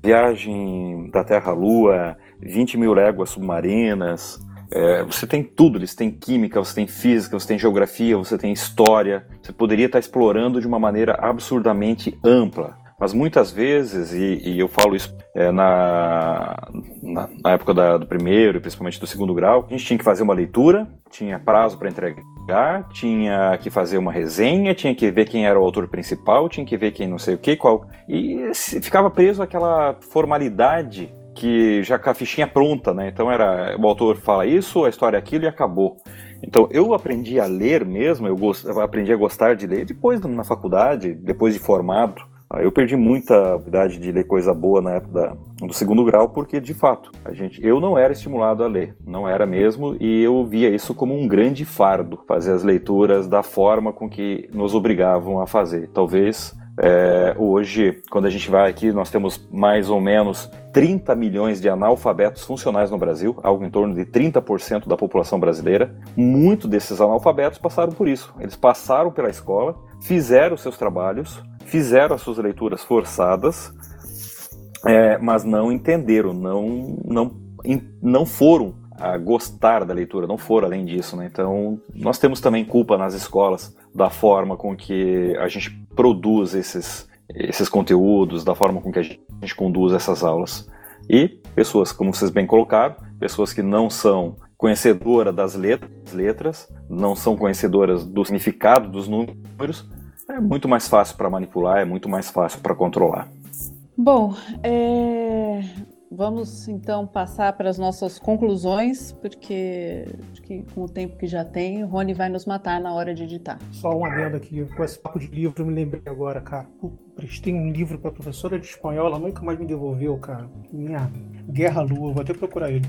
Viagem da Terra à Lua, 20 mil léguas submarinas, é, você tem tudo, eles têm química, você tem física, você tem geografia, você tem história. Você poderia estar explorando de uma maneira absurdamente ampla. Mas muitas vezes, e, e eu falo isso é, na, na, na, época da, do primeiro principalmente do segundo grau, a gente tinha que fazer uma leitura, tinha prazo para entregar, tinha que fazer uma resenha, tinha que ver quem era o autor principal, tinha que ver quem não sei o que, qual. E ficava preso àquela formalidade que já com a fichinha pronta, né? Então era o autor fala isso, a história é aquilo e acabou. Então eu aprendi a ler mesmo, eu, gost, eu aprendi a gostar de ler depois na faculdade, depois de formado. Eu perdi muita habilidade de ler coisa boa na época da, do segundo grau, porque de fato a gente, eu não era estimulado a ler, não era mesmo, e eu via isso como um grande fardo, fazer as leituras da forma com que nos obrigavam a fazer. Talvez é, hoje, quando a gente vai aqui, nós temos mais ou menos 30 milhões de analfabetos funcionais no Brasil, algo em torno de 30% da população brasileira. Muitos desses analfabetos passaram por isso. Eles passaram pela escola, fizeram seus trabalhos, fizeram as suas leituras forçadas, é, mas não entenderam, não, não, não foram a gostar da leitura, não foram além disso. Né? Então, nós temos também culpa nas escolas da forma com que a gente produz esses, esses conteúdos, da forma com que a gente, conduz essas aulas. E pessoas, como vocês bem colocaram, pessoas que não são conhecedoras das letras, letras, não são conhecedoras do significado dos números, é muito mais fácil para manipular, é muito mais fácil para controlar. Bom, é... Vamos então passar para as nossas conclusões, porque acho que com o tempo que já tem, o Rony vai nos matar na hora de editar. Só um adendo aqui, com esse papo de livro, eu me lembrei agora, cara. Prestei um livro para a professora de espanhol, ela nunca mais me devolveu, cara. Minha Guerra Lua, vou até procurar ele.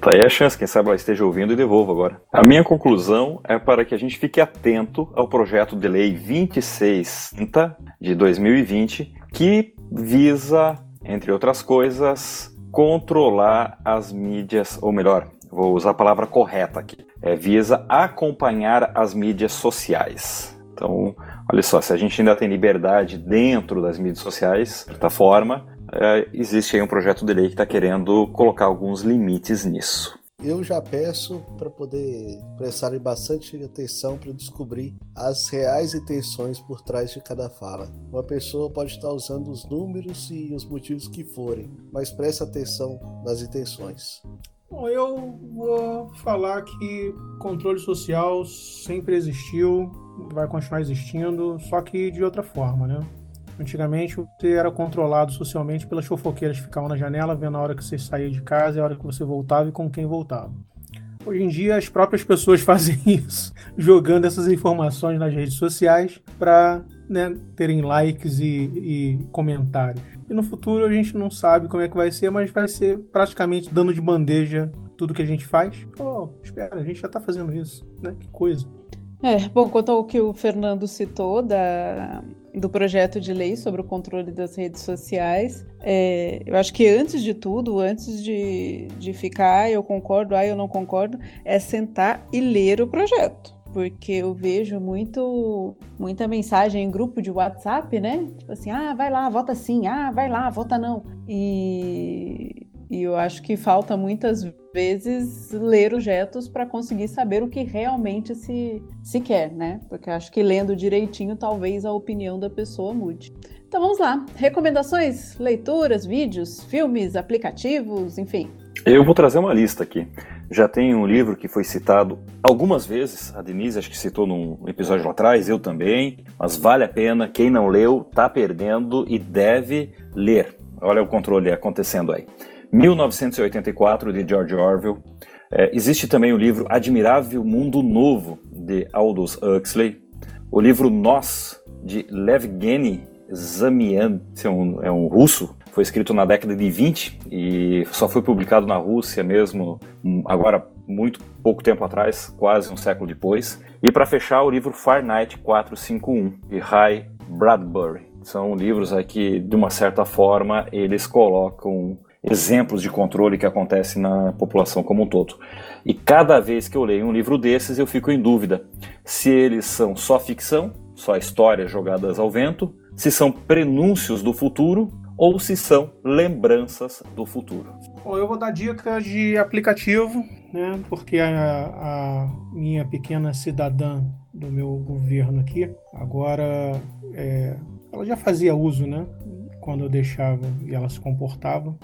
Tá aí a chance, quem sabe ela esteja ouvindo e devolva agora. A minha conclusão é para que a gente fique atento ao projeto de lei 2630 de 2020, que visa entre outras coisas, controlar as mídias, ou melhor, vou usar a palavra correta aqui, é, visa acompanhar as mídias sociais. Então, olha só, se a gente ainda tem liberdade dentro das mídias sociais, de certa forma, é, existe aí um projeto de lei que está querendo colocar alguns limites nisso eu já peço para poder prestarem bastante atenção para descobrir as reais intenções por trás de cada fala. Uma pessoa pode estar usando os números e os motivos que forem, mas preste atenção nas intenções. Bom, eu vou falar que controle social sempre existiu, vai continuar existindo, só que de outra forma, né? Antigamente você era controlado socialmente pelas fofoqueiras que ficavam na janela vendo a hora que você saía de casa e a hora que você voltava e com quem voltava. Hoje em dia as próprias pessoas [LAUGHS] fazem isso, jogando essas informações nas redes sociais para né, terem likes e, e comentários. E no futuro a gente não sabe como é que vai ser, mas vai ser praticamente dando de bandeja tudo que a gente faz. Oh, espera, a gente já está fazendo isso, né? Que coisa. É, bom, quanto ao que o Fernando citou da, do projeto de lei sobre o controle das redes sociais, é, eu acho que antes de tudo, antes de, de ficar, ah, eu concordo, ah, eu não concordo, é sentar e ler o projeto. Porque eu vejo muito, muita mensagem em grupo de WhatsApp, né? Tipo assim, ah, vai lá, vota sim, ah, vai lá, vota não. E, e eu acho que falta muitas vezes ler os jetos para conseguir saber o que realmente se, se quer, né? Porque acho que lendo direitinho, talvez a opinião da pessoa mude. Então vamos lá. Recomendações, leituras, vídeos, filmes, aplicativos, enfim. Eu vou trazer uma lista aqui. Já tem um livro que foi citado algumas vezes, a Denise acho que citou num episódio lá atrás, eu também, mas vale a pena, quem não leu tá perdendo e deve ler. Olha o controle acontecendo aí. 1984, de George Orwell. É, existe também o livro Admirável Mundo Novo, de Aldous Huxley. O livro Nós, de Levgeny Zamian, é um, é um russo, foi escrito na década de 20 e só foi publicado na Rússia mesmo, agora muito pouco tempo atrás, quase um século depois. E para fechar, o livro Fahrenheit 451, de Ray Bradbury. São livros aqui, de uma certa forma, eles colocam exemplos de controle que acontece na população como um todo. E cada vez que eu leio um livro desses, eu fico em dúvida se eles são só ficção, só histórias jogadas ao vento, se são prenúncios do futuro ou se são lembranças do futuro. Bom, eu vou dar dica de aplicativo, né? Porque a, a minha pequena cidadã do meu governo aqui, agora é, ela já fazia uso, né? Quando eu deixava e ela se comportava.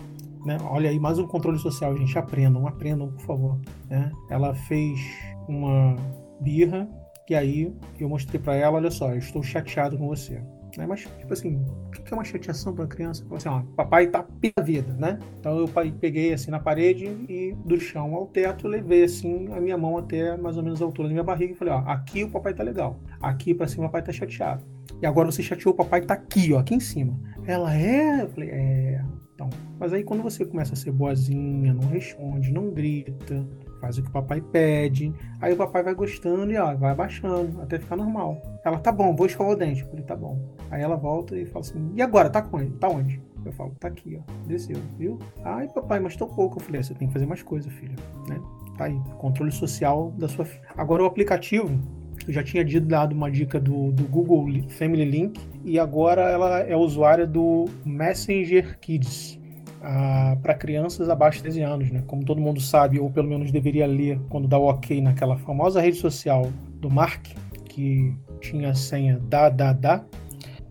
Né? Olha aí, mais um controle social, gente. Aprendam, aprendam, por favor. Né? Ela fez uma birra e aí eu mostrei para ela, olha só, estou chateado com você. Né? Mas, tipo assim, o que é uma chateação para criança? Assim, ó, papai tá pé da vida, né? Então eu peguei assim na parede e do chão ao teto levei assim a minha mão até mais ou menos a altura da minha barriga e falei, ó, aqui o papai tá legal, aqui para cima o papai tá chateado. E agora você chateou o papai tá aqui, ó, aqui em cima. Ela é, eu falei, é. Então, mas aí quando você começa a ser boazinha, não responde, não grita, faz o que o papai pede. Aí o papai vai gostando e ó, vai abaixando até ficar normal. Ela, tá bom, vou escovar o dente. Eu falei, tá bom. Aí ela volta e fala assim, e agora? Tá com ele? Tá onde? Eu falo, tá aqui, ó. Desceu, viu? Ai, papai, mas tô pouco. Eu falei, é, você tem que fazer mais coisa, filha. Né? Tá aí, controle social da sua filha. Agora o aplicativo, eu já tinha dado uma dica do, do Google Family Link e agora ela é usuária do Messenger Kids para crianças abaixo de 13 anos, né? Como todo mundo sabe, ou pelo menos deveria ler quando dá o ok naquela famosa rede social do Mark, que tinha a senha da da da,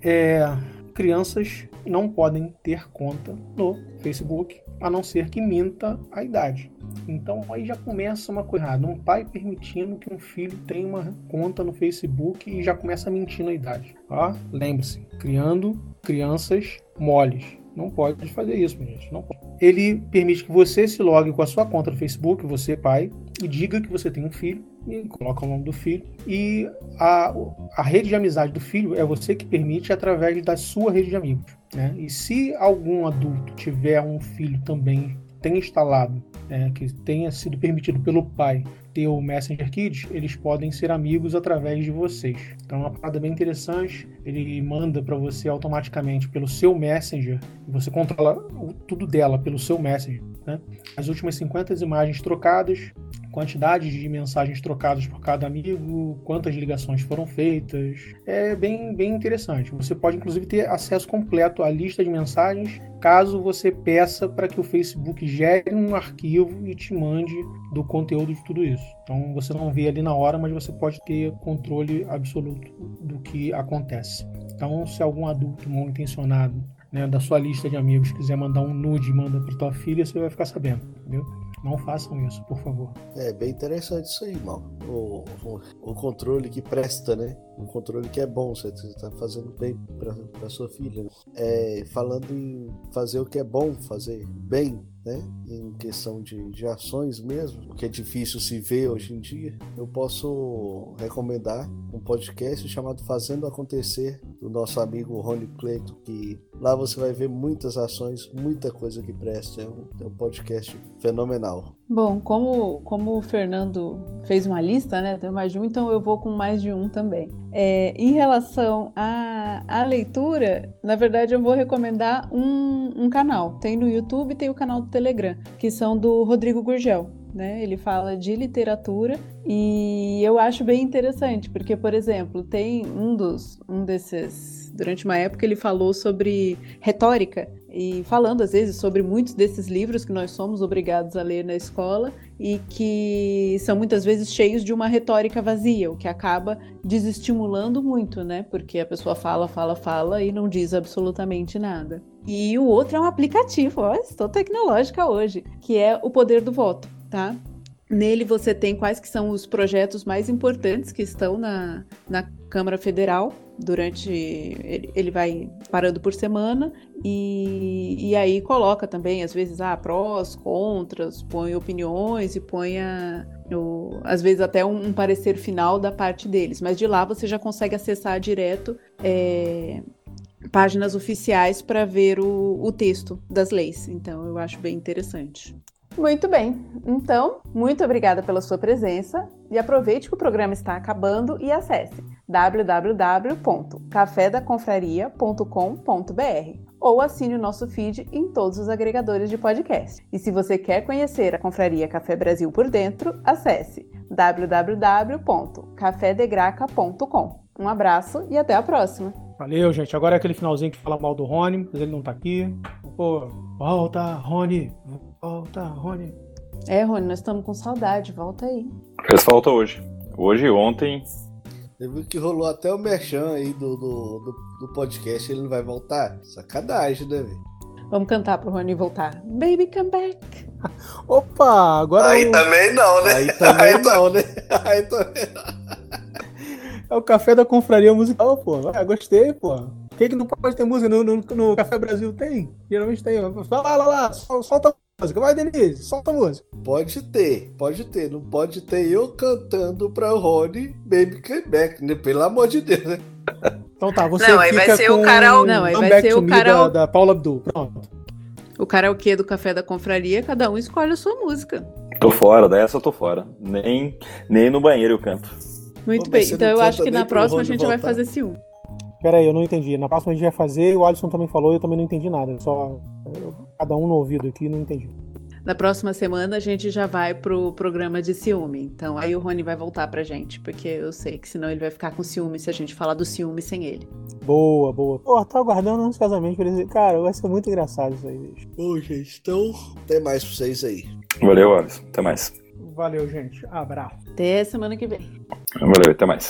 é, crianças não podem ter conta no Facebook, a não ser que minta a idade. Então aí já começa uma coisa errada. Um pai permitindo que um filho tenha uma conta no Facebook e já começa a mentir na idade. Ó, lembre-se, criando crianças moles. Não pode fazer isso, gente. Não pode. Ele permite que você se logue com a sua conta no Facebook, você pai, e diga que você tem um filho, e coloca o nome do filho. E a, a rede de amizade do filho é você que permite através da sua rede de amigos. Né? E se algum adulto tiver um filho também, tem instalado, é, que tenha sido permitido pelo pai ter o Messenger Kids, eles podem ser amigos através de vocês. Então é uma parada bem interessante. Ele manda para você automaticamente pelo seu Messenger, você controla tudo dela pelo seu Messenger. Né? As últimas 50 imagens trocadas, quantidade de mensagens trocadas por cada amigo, quantas ligações foram feitas. É bem, bem interessante. Você pode, inclusive, ter acesso completo à lista de mensagens caso você peça para que o Facebook gere um arquivo e te mande do conteúdo de tudo isso. Então você não vê ali na hora, mas você pode ter controle absoluto do que acontece. Então, se algum adulto mal intencionado né, da sua lista de amigos quiser mandar um nude, manda para tua filha, você vai ficar sabendo, entendeu? Não façam isso, por favor. É bem interessante isso aí, mal. O, o, o, controle que presta, né? Um controle que é bom, você está fazendo bem para sua filha. Né? É, falando em fazer o que é bom, fazer bem, né? Em questão de, de ações mesmo, que é difícil se ver hoje em dia, eu posso recomendar um podcast chamado Fazendo Acontecer, do nosso amigo Rony Cleito, que lá você vai ver muitas ações, muita coisa que presta. É um, é um podcast fenomenal. Bom, como, como o Fernando fez uma lista, né? Tem mais de um, então eu vou com mais de um também. É, em relação à, à leitura, na verdade eu vou recomendar um, um canal. Tem no YouTube tem o canal do Telegram, que são do Rodrigo Gurgel. Né? Ele fala de literatura e eu acho bem interessante, porque, por exemplo, tem um dos um desses. Durante uma época ele falou sobre retórica e falando às vezes sobre muitos desses livros que nós somos obrigados a ler na escola e que são muitas vezes cheios de uma retórica vazia, o que acaba desestimulando muito, né? Porque a pessoa fala, fala, fala e não diz absolutamente nada. E o outro é um aplicativo, ó, estou tecnológica hoje, que é o poder do voto, tá? Nele você tem quais que são os projetos mais importantes que estão na, na Câmara Federal durante ele, vai parando por semana e, e aí coloca também às vezes ah, prós, contras, põe opiniões e põe a, o, às vezes até um, um, parecer final da parte deles, mas de lá você já consegue acessar direto é, páginas oficiais para ver o, o texto das leis. Então eu acho bem interessante. Muito bem, então, muito obrigada pela sua presença e aproveite que o programa está acabando e acesse www.cafedaconfraria.com.br ou assine o nosso feed em todos os agregadores de podcast. E se você quer conhecer a Confraria Café Brasil por dentro, acesse www.cafedegraca.com. Um abraço e até a próxima! Valeu, gente. Agora é aquele finalzinho que fala mal do Rony, mas ele não tá aqui. Pô, volta, Rony. Volta, Rony. É, Rony, nós estamos com saudade. Volta aí. Fez falta hoje. Hoje e ontem. Teve que rolou até o merchan aí do, do, do, do podcast, ele não vai voltar? Sacanagem, né, velho? Vamos cantar pro Rony voltar. Baby, come back. [LAUGHS] Opa, agora Aí o- também não, né? Aí também não, né? Aí também não. é o café da confraria musical, pô. Ah, gostei, pô. Por que, que não pode ter música? No, no, no Café Brasil tem? Geralmente tem. Vai lá, lá, lá, sol- solta a música. Vai, Denise, solta a música. Pode ter, pode ter. Não pode ter eu cantando pra Rony Baby Come Back, né? Pelo amor de Deus, né? Então tá, você Não, aí vai fica ser o karaokê. Não, aí vai ser o karaokê. da, da Paula Abdul. Pronto. O karaokê do Café da Confraria, cada um escolhe a sua música. Tô fora, dessa eu tô fora. Nem, nem no banheiro eu canto. Muito Pô, bem. Então eu acho que na próxima a gente vai voltar? fazer ciúme. Pera aí, eu não entendi. Na próxima a gente vai fazer, o Alisson também falou, eu também não entendi nada. Só eu- cada um no ouvido aqui, não entendi. Na próxima semana a gente já vai pro programa de ciúme. Então aí o Rony vai voltar pra gente, porque eu sei que senão ele vai ficar com ciúme se a gente falar do ciúme sem ele. Boa, boa. Pô, tô aguardando ansiosamente pra eles. Cara, vai ser muito engraçado isso aí, bicho. Bom, gente, então tem mais pra vocês aí. Valeu, Alisson. Até mais. Valeu, gente. Abraço. Até semana que vem. Valeu, até mais.